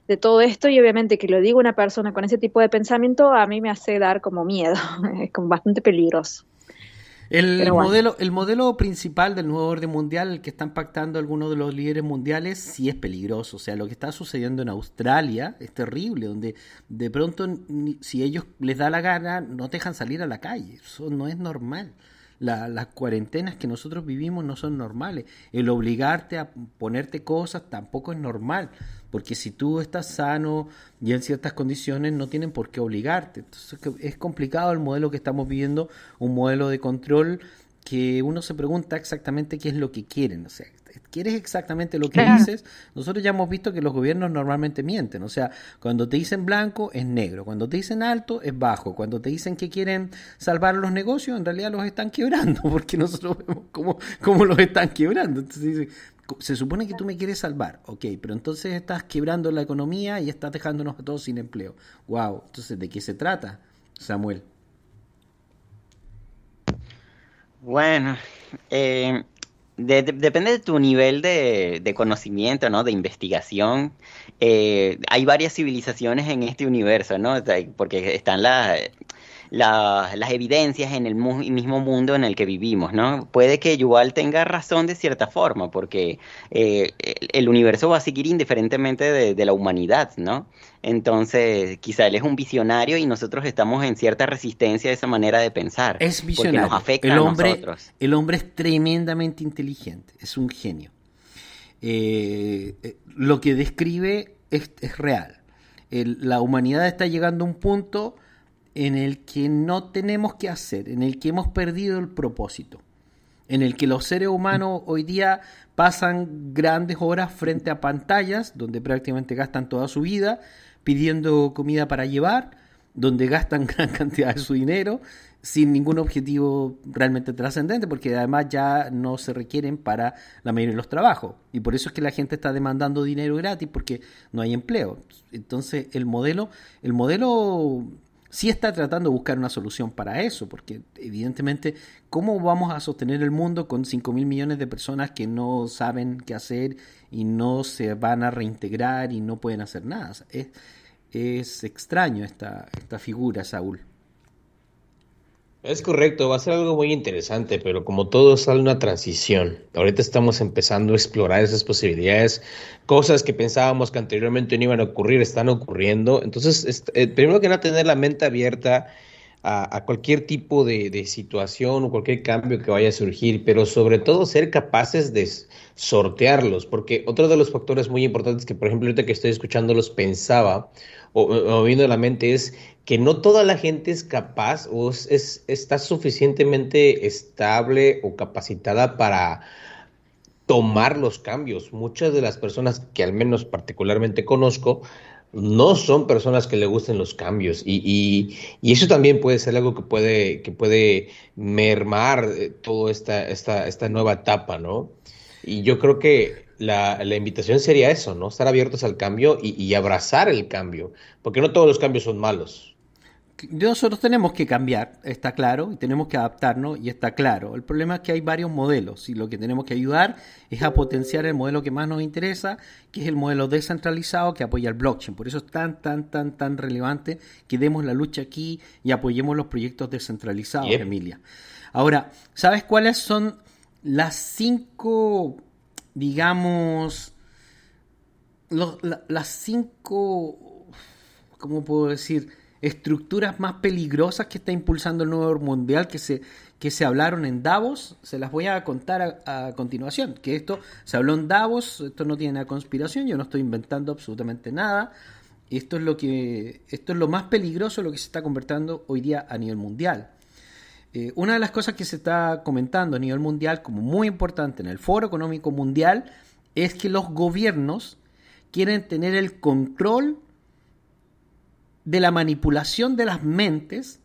de todo esto y obviamente que lo diga una persona con ese tipo de pensamiento a mí me hace dar como miedo, <laughs> es como bastante peligroso. El, modelo, el modelo principal del nuevo orden mundial, el que están pactando algunos de los líderes mundiales, sí es peligroso. O sea, lo que está sucediendo en Australia es terrible, donde de pronto, si ellos les da la gana, no te dejan salir a la calle. Eso no es normal las cuarentenas que nosotros vivimos no son normales. El obligarte a ponerte cosas tampoco es normal, porque si tú estás sano y en ciertas condiciones no tienen por qué obligarte. Entonces es complicado el modelo que estamos viviendo, un modelo de control que uno se pregunta exactamente qué es lo que quieren. O sea, quieres exactamente lo que dices, nosotros ya hemos visto que los gobiernos normalmente mienten. O sea, cuando te dicen blanco es negro, cuando te dicen alto es bajo, cuando te dicen que quieren salvar los negocios, en realidad los están <laughs> quebrando, porque nosotros vemos cómo, cómo los están quebrando. Entonces se supone que tú me quieres salvar, ok, pero entonces estás quebrando la economía y estás dejándonos a todos sin empleo. Wow, entonces ¿de qué se trata, Samuel? Bueno, eh, depende de tu nivel de, conocimiento, ¿no? De investigación. Eh, hay varias civilizaciones en este universo, ¿no? Porque están las las evidencias en el mismo mundo en el que vivimos, ¿no? Puede que Yuval tenga razón de cierta forma, porque eh, el universo va a seguir indiferentemente de, la humanidad, ¿no? Entonces, quizá él es un visionario y nosotros estamos en cierta resistencia a esa manera de pensar. Es visionario. Porque nos afecta el hombre, a nosotros. El hombre es tremendamente inteligente, es un genio. Eh, eh, lo que describe es, real. la humanidad está llegando a un punto en el que no tenemos que hacer, en el que hemos perdido el propósito, en el que los seres humanos hoy día pasan grandes horas frente a pantallas, donde prácticamente gastan toda su vida pidiendo comida para llevar, donde gastan <laughs> gran cantidad de su dinero sin ningún objetivo realmente trascendente, porque además ya no se requieren para la mayoría de los trabajos. Y por eso es que la gente está demandando dinero gratis, porque no hay empleo. Entonces, el modelo, el modelo sí está tratando de buscar una solución para eso, porque evidentemente, ¿cómo vamos a sostener el mundo con 5 mil millones de personas que no saben qué hacer y no se van a reintegrar y no pueden hacer nada? Es, es extraño esta, esta figura, Saúl. Es correcto, va a ser algo muy interesante, pero como todo sale una transición. Ahorita estamos empezando a explorar esas posibilidades, cosas que pensábamos que anteriormente no iban a ocurrir, están ocurriendo. Entonces, eh, primero que nada, tener la mente abierta a, cualquier tipo de, de, situación o cualquier cambio que vaya a surgir, pero sobre todo ser capaces de sortearlos, porque otro de los factores muy importantes que, por ejemplo, ahorita que estoy escuchándolos pensaba o, o viendo la mente es que no toda la gente es capaz o es, está suficientemente estable o capacitada para tomar los cambios. Muchas de las personas que al menos particularmente conozco no son personas que le gusten los cambios y, y, eso también puede ser algo que puede, que puede mermar eh, toda esta, esta, esta nueva etapa, ¿no? Y yo creo que la, la, invitación sería eso, ¿no? Estar abiertos al cambio y, abrazar el cambio, porque no todos los cambios son malos. Nosotros tenemos que cambiar, está claro, y tenemos que adaptarnos, y está claro. El problema es que hay varios modelos, y lo que tenemos que ayudar es a potenciar el modelo que más nos interesa, que es el modelo descentralizado que apoya el blockchain. Por eso es tan, tan, tan, tan relevante que demos la lucha aquí y apoyemos los proyectos descentralizados, yep. Emilia. Ahora, ¿sabes cuáles son las cinco, digamos, los, la, las cinco, ¿cómo puedo decir? Estructuras más peligrosas que está impulsando el nuevo mundial que se, que se hablaron en Davos, se las voy a contar a, continuación, que esto se habló en Davos, esto no tiene una conspiración, yo no estoy inventando absolutamente nada, esto es lo que esto es lo más peligroso lo que se está convirtiendo hoy día a nivel mundial. Eh, una de las cosas que se está comentando a nivel mundial como muy importante en el Foro Económico Mundial es que los gobiernos quieren tener el control de la manipulación de las mentes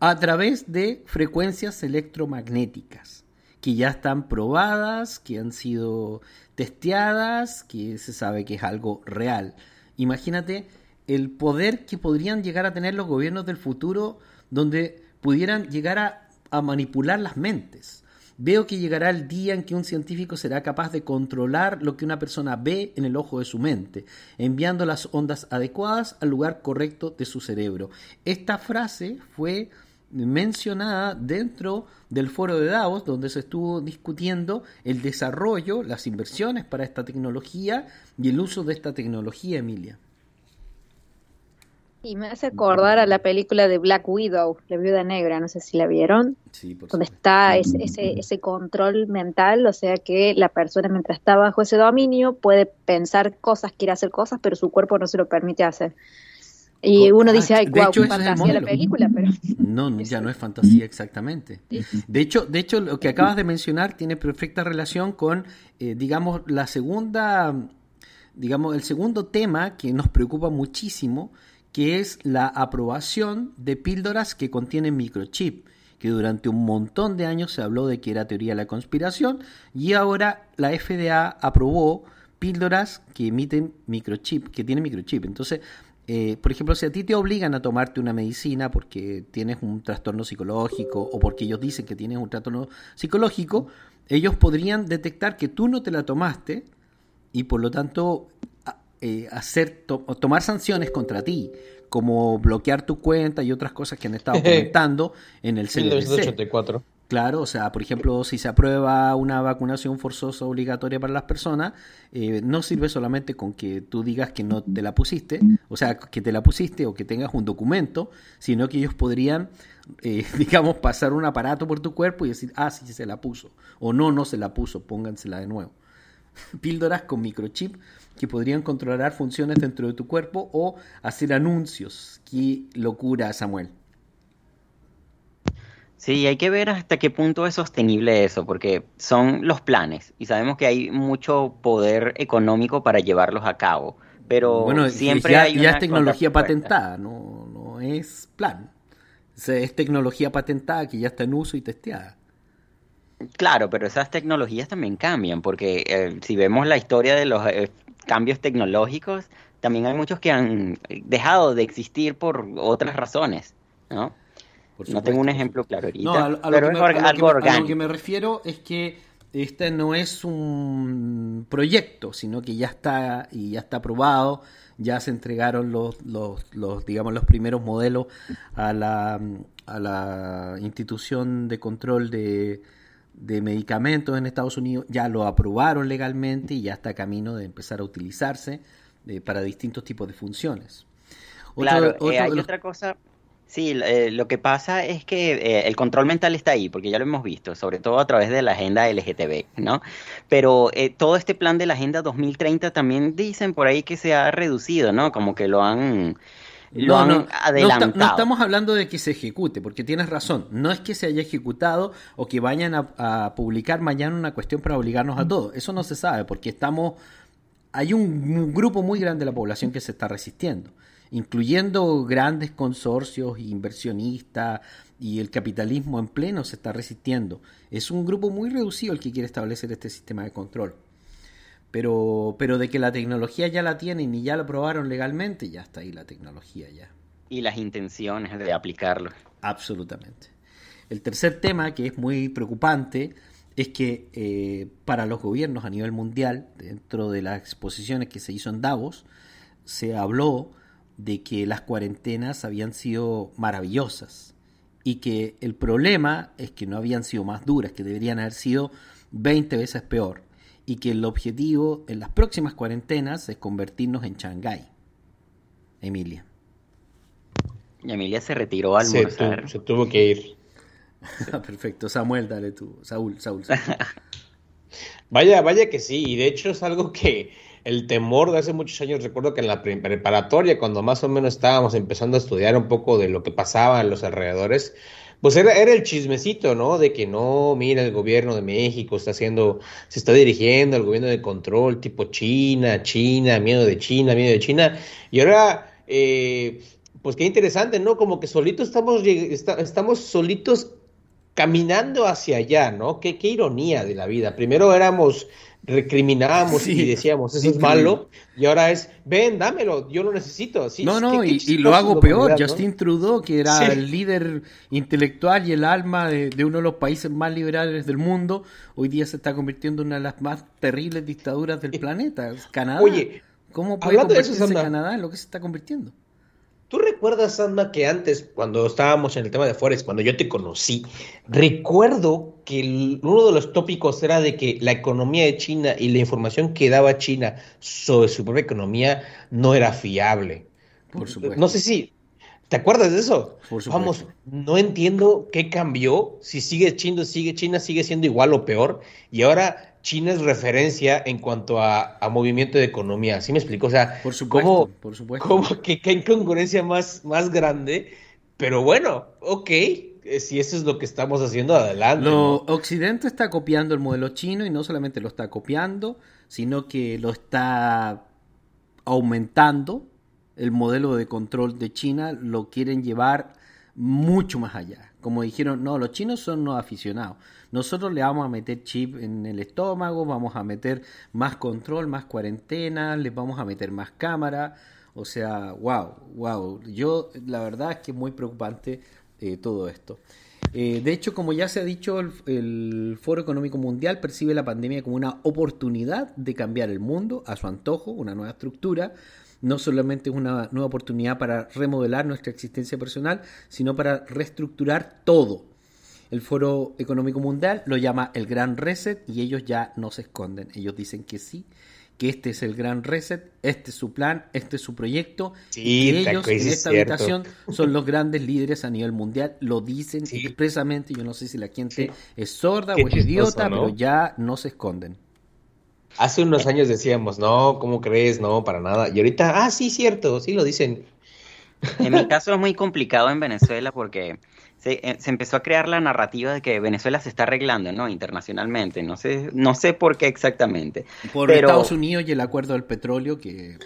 a través de frecuencias electromagnéticas que ya están probadas, que han sido testeadas, que se sabe que es algo real. Imagínate el poder que podrían llegar a tener los gobiernos del futuro donde pudieran llegar a, a manipular las mentes. Veo que llegará el día en que un científico será capaz de controlar lo que una persona ve en el ojo de su mente, enviando las ondas adecuadas al lugar correcto de su cerebro. Esta frase fue mencionada dentro del foro de Davos, donde se estuvo discutiendo el desarrollo, las inversiones para esta tecnología y el uso de esta tecnología, Emilia. Y me hace acordar a la película de Black Widow, la viuda negra, no sé si la vieron, sí, por donde está ese, ese, ese, control mental, o sea que la persona mientras está bajo ese dominio puede pensar cosas, quiere hacer cosas, pero su cuerpo no se lo permite hacer. Y uno dice, ay, guau, wow, fantasía la película, pero... <laughs> No, ya no es <laughs> fantasía exactamente. De hecho, de hecho, lo que acabas de mencionar tiene perfecta relación con, eh, digamos, la segunda, digamos, el segundo tema que nos preocupa muchísimo, que es la aprobación de píldoras que contienen microchip, que durante un montón de años se habló de que era teoría de la conspiración y ahora la FDA aprobó píldoras que emiten microchip, que tienen microchip. Entonces, eh, por ejemplo, si a ti te obligan a tomarte una medicina porque tienes un trastorno psicológico o porque ellos dicen que tienes un trastorno psicológico, ellos podrían detectar que tú no te la tomaste y por lo tanto eh, hacer to tomar sanciones contra ti, como bloquear tu cuenta y otras cosas que han estado <laughs> comentando en el. 1984. Claro, o sea, por ejemplo, si se aprueba una vacunación forzosa obligatoria para las personas, eh, no sirve solamente con que tú digas que no te la pusiste, o sea, que te la pusiste o que tengas un documento, sino que ellos podrían, eh, <laughs> digamos, pasar un aparato por tu cuerpo y decir, ah, sí, se la puso, o no, no se la puso, póngansela de nuevo. <laughs> Píldoras con microchip que podrían controlar funciones dentro de tu cuerpo o hacer anuncios. Qué locura, Samuel. Sí, hay que ver hasta qué punto es sostenible eso, porque son los planes y sabemos que hay mucho poder económico para llevarlos a cabo, pero bueno, siempre ya, hay una ya es tecnología patentada, no, no es plan. Es tecnología patentada que ya está en uso y testeada. Claro, pero esas tecnologías también cambian, porque eh, si vemos la historia de los eh, cambios tecnológicos, también hay muchos que han dejado de existir por otras razones, ¿no? no tengo un ejemplo claro ahorita, no, a, a pero es me, algo a lo, que, orgánico. a lo que me refiero es que este no es un proyecto, sino que ya está y ya está aprobado, ya se entregaron los, los, los digamos los primeros modelos a la, a la institución de control de, de medicamentos en Estados Unidos, ya lo aprobaron legalmente y ya está camino de empezar a utilizarse eh, para distintos tipos de funciones. Otro, claro, otro eh, hay los... otra cosa, sí, eh, lo que pasa es que el control mental está ahí, porque ya lo hemos visto, sobre todo a través de la agenda LGTB, ¿no? Pero todo este plan de la agenda 2030 también dicen por ahí que se ha reducido, ¿no? Como que lo han lo han adelantado. No, estamos hablando de que se ejecute, porque tienes razón. No es que se haya ejecutado o que vayan a, publicar mañana una cuestión para obligarnos a todos. Eso no se sabe, porque estamos. Hay un, grupo muy grande de la población que se está resistiendo, incluyendo grandes consorcios, inversionistas y el capitalismo en pleno se está resistiendo. Es un grupo muy reducido el que quiere establecer este sistema de control. Pero, pero de que la tecnología ya la tienen y ya lo probaron legalmente, ya está ahí la tecnología ya. Y las intenciones de aplicarlo. Absolutamente. El tercer tema, que es muy preocupante, es que eh, para los gobiernos a nivel mundial, dentro de las exposiciones que se hizo en Davos, se habló de que las cuarentenas habían sido maravillosas y que el problema es que no habían sido más duras, que deberían haber sido 20 veces peor y que el objetivo en las próximas cuarentenas es convertirnos en Shanghái. Emilia. Y Emilia se retiró al se, se tuvo que ir. <laughs> Perfecto, Samuel, dale tú. Saúl, Saúl. <laughs> vaya, vaya que sí, y de hecho es algo que el temor de hace muchos años, recuerdo que en la preparatoria, cuando más o menos estábamos empezando a estudiar un poco de lo que pasaba en los alrededores, pues era, era el chismecito, ¿no? De que no, mira, el gobierno de México está haciendo, se está dirigiendo al gobierno de control tipo China, China, miedo de China, miedo de China. Y ahora, eh, pues qué interesante, ¿no? Como que solitos estamos, estamos solitos caminando hacia allá, ¿no? Qué, qué ironía de la vida. Primero éramos recriminábamos y decíamos, eso es malo, y ahora es, ven, dámelo, yo lo necesito. no, no, y, lo hago peor, Justin Trudeau, que era el líder intelectual y el alma de, uno de los países más liberales del mundo, hoy día se está convirtiendo en una de las más terribles dictaduras del planeta, Canadá. Oye, ¿cómo puede convertirse Canadá en lo que se está convirtiendo? ¿Tú recuerdas, Sandra, que antes, cuando estábamos en el tema de Forex, cuando yo te conocí, recuerdo que uno de los tópicos era de que la economía de China y la información que daba China sobre su propia economía no era fiable? Por supuesto. No sé si. ¿Te acuerdas de eso? Por supuesto. Vamos, no entiendo qué cambió. Si sigue China, sigue China, sigue siendo igual o peor. Y ahora China es referencia en cuanto a, movimiento de economía. ¿Sí me explico? O sea, por supuesto, ¿cómo, por supuesto. ¿cómo que qué incongruencia más, más grande? Pero bueno, ok, eh, si eso es lo que estamos haciendo, adelante. Lo, Occidente está copiando el modelo chino y no solamente lo está copiando, sino que lo está aumentando. El modelo de control de China lo quieren llevar mucho más allá. Como dijeron, no, los chinos son no aficionados. Nosotros le vamos a meter chip en el estómago, vamos a meter más control, más cuarentena, les vamos a meter más cámara. O sea, wow, wow. Yo, la verdad es que es muy preocupante eh, todo esto. Eh, de hecho, como ya se ha dicho, el, Foro Económico Mundial percibe la pandemia como una oportunidad de cambiar el mundo a su antojo, una nueva estructura. No solamente es una nueva oportunidad para remodelar nuestra existencia personal, sino para reestructurar todo, el Foro Económico Mundial lo llama el Gran Reset y ellos ya no se esconden. Ellos dicen que sí, que este es el Gran Reset, este es su plan, este es su proyecto. y ellos en esta habitación son los grandes líderes a nivel mundial. Lo dicen expresamente. Yo no sé si la gente es sorda o es idiota, pero ya no se esconden. Hace unos años decíamos, no, ¿cómo crees? No, para nada. Y ahorita, ah, sí, cierto, sí lo dicen. En mi caso es muy complicado en Venezuela porque eh, se, empezó a crear la narrativa de que Venezuela se está arreglando, ¿no? Internacionalmente. No sé, no sé por qué exactamente. Por Estados Unidos y el acuerdo del petróleo que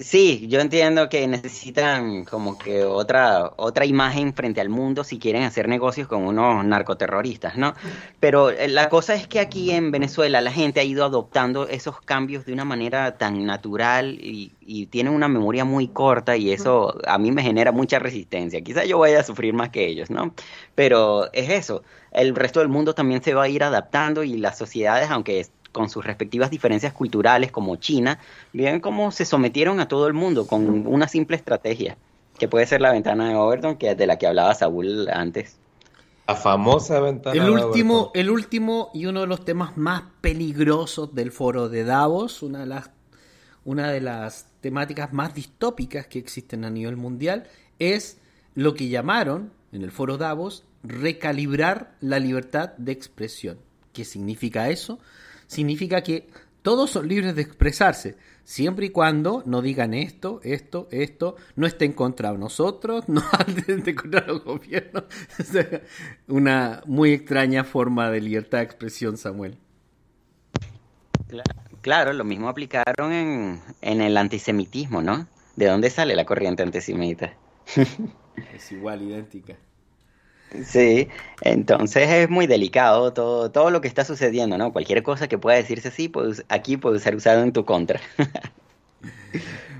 Sí, yo entiendo que necesitan como que otra, otra imagen frente al mundo si quieren hacer negocios con unos narcoterroristas, ¿no? Pero eh, la cosa es que aquí en Venezuela la gente ha ido adoptando esos cambios de una manera tan natural y, y tienen una memoria muy corta y eso a mí me genera mucha resistencia. Quizá yo vaya a sufrir más que ellos, ¿no? Pero es eso, el resto del mundo también se va a ir adaptando y las sociedades, aunque con sus respectivas diferencias culturales como China, miren cómo se sometieron a todo el mundo con una simple estrategia, que puede ser la ventana de Overton, que es de la que hablaba Saúl antes. La famosa ventana. El último, el último y uno de los temas más peligrosos del foro de Davos, una de las, una de las temáticas más distópicas que existen a nivel mundial, es lo que llamaron en el foro Davos recalibrar la libertad de expresión. ¿Qué significa eso? Significa que todos son libres de expresarse, siempre y cuando no digan esto, esto, esto, no estén contra nosotros, <laughs> no estén contra los gobiernos. <laughs> Una muy extraña forma de libertad de expresión, Samuel. Claro, lo mismo aplicaron en, en el antisemitismo, ¿no? ¿De dónde sale la corriente antisemita? <laughs> es igual, idéntica. Sí, entonces es muy delicado todo, todo lo que está sucediendo, ¿no? Cualquier cosa que pueda decirse así, pues aquí puede ser usado en tu contra. <laughs>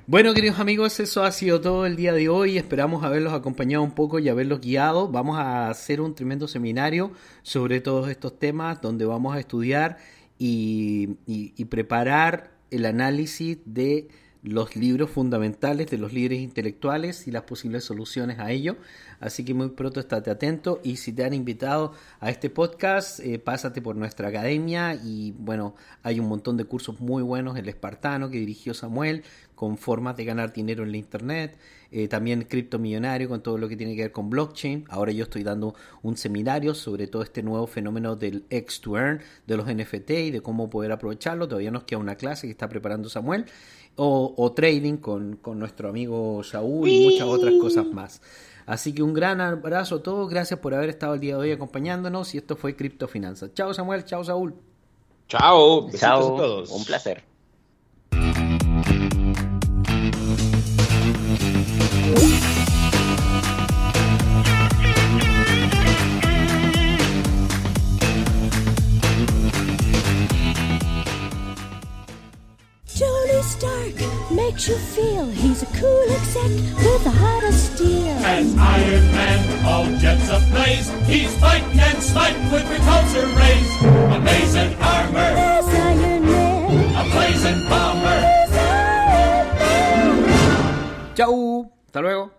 Bueno, queridos amigos, eso ha sido todo el día de hoy. Esperamos haberlos acompañado un poco y haberlos guiado. Vamos a hacer un tremendo seminario sobre todos estos temas donde vamos a estudiar y, y preparar el análisis de los libros fundamentales de los líderes intelectuales y las posibles soluciones a ello. Así que muy pronto estate atento y si te han invitado a este podcast, eh, pásate por nuestra academia y bueno, hay un montón de cursos muy buenos, el espartano que dirigió Samuel, con formas de ganar dinero en la internet, eh, también criptomillonario con todo lo que tiene que ver con blockchain. Ahora yo estoy dando un seminario sobre todo este nuevo fenómeno del X to Earn, de los NFT y de cómo poder aprovecharlo. Todavía nos queda una clase que está preparando Samuel. O, trading con, con, nuestro amigo Saúl y muchas otras cosas más. Así que un gran abrazo a todos, gracias por haber estado el día de hoy acompañándonos y esto fue Criptofinanzas. Chao Samuel, chao Saúl. Chao, chao a todos. Un placer. Stark makes you feel he's a cool exec with a heart of steel. As Iron Man, all jets ablaze, he's fighting and smiting with repulsor rays. Amazing armor. There's Iron Man. A blazing bomber. There's Iron Man. Chau, hasta luego.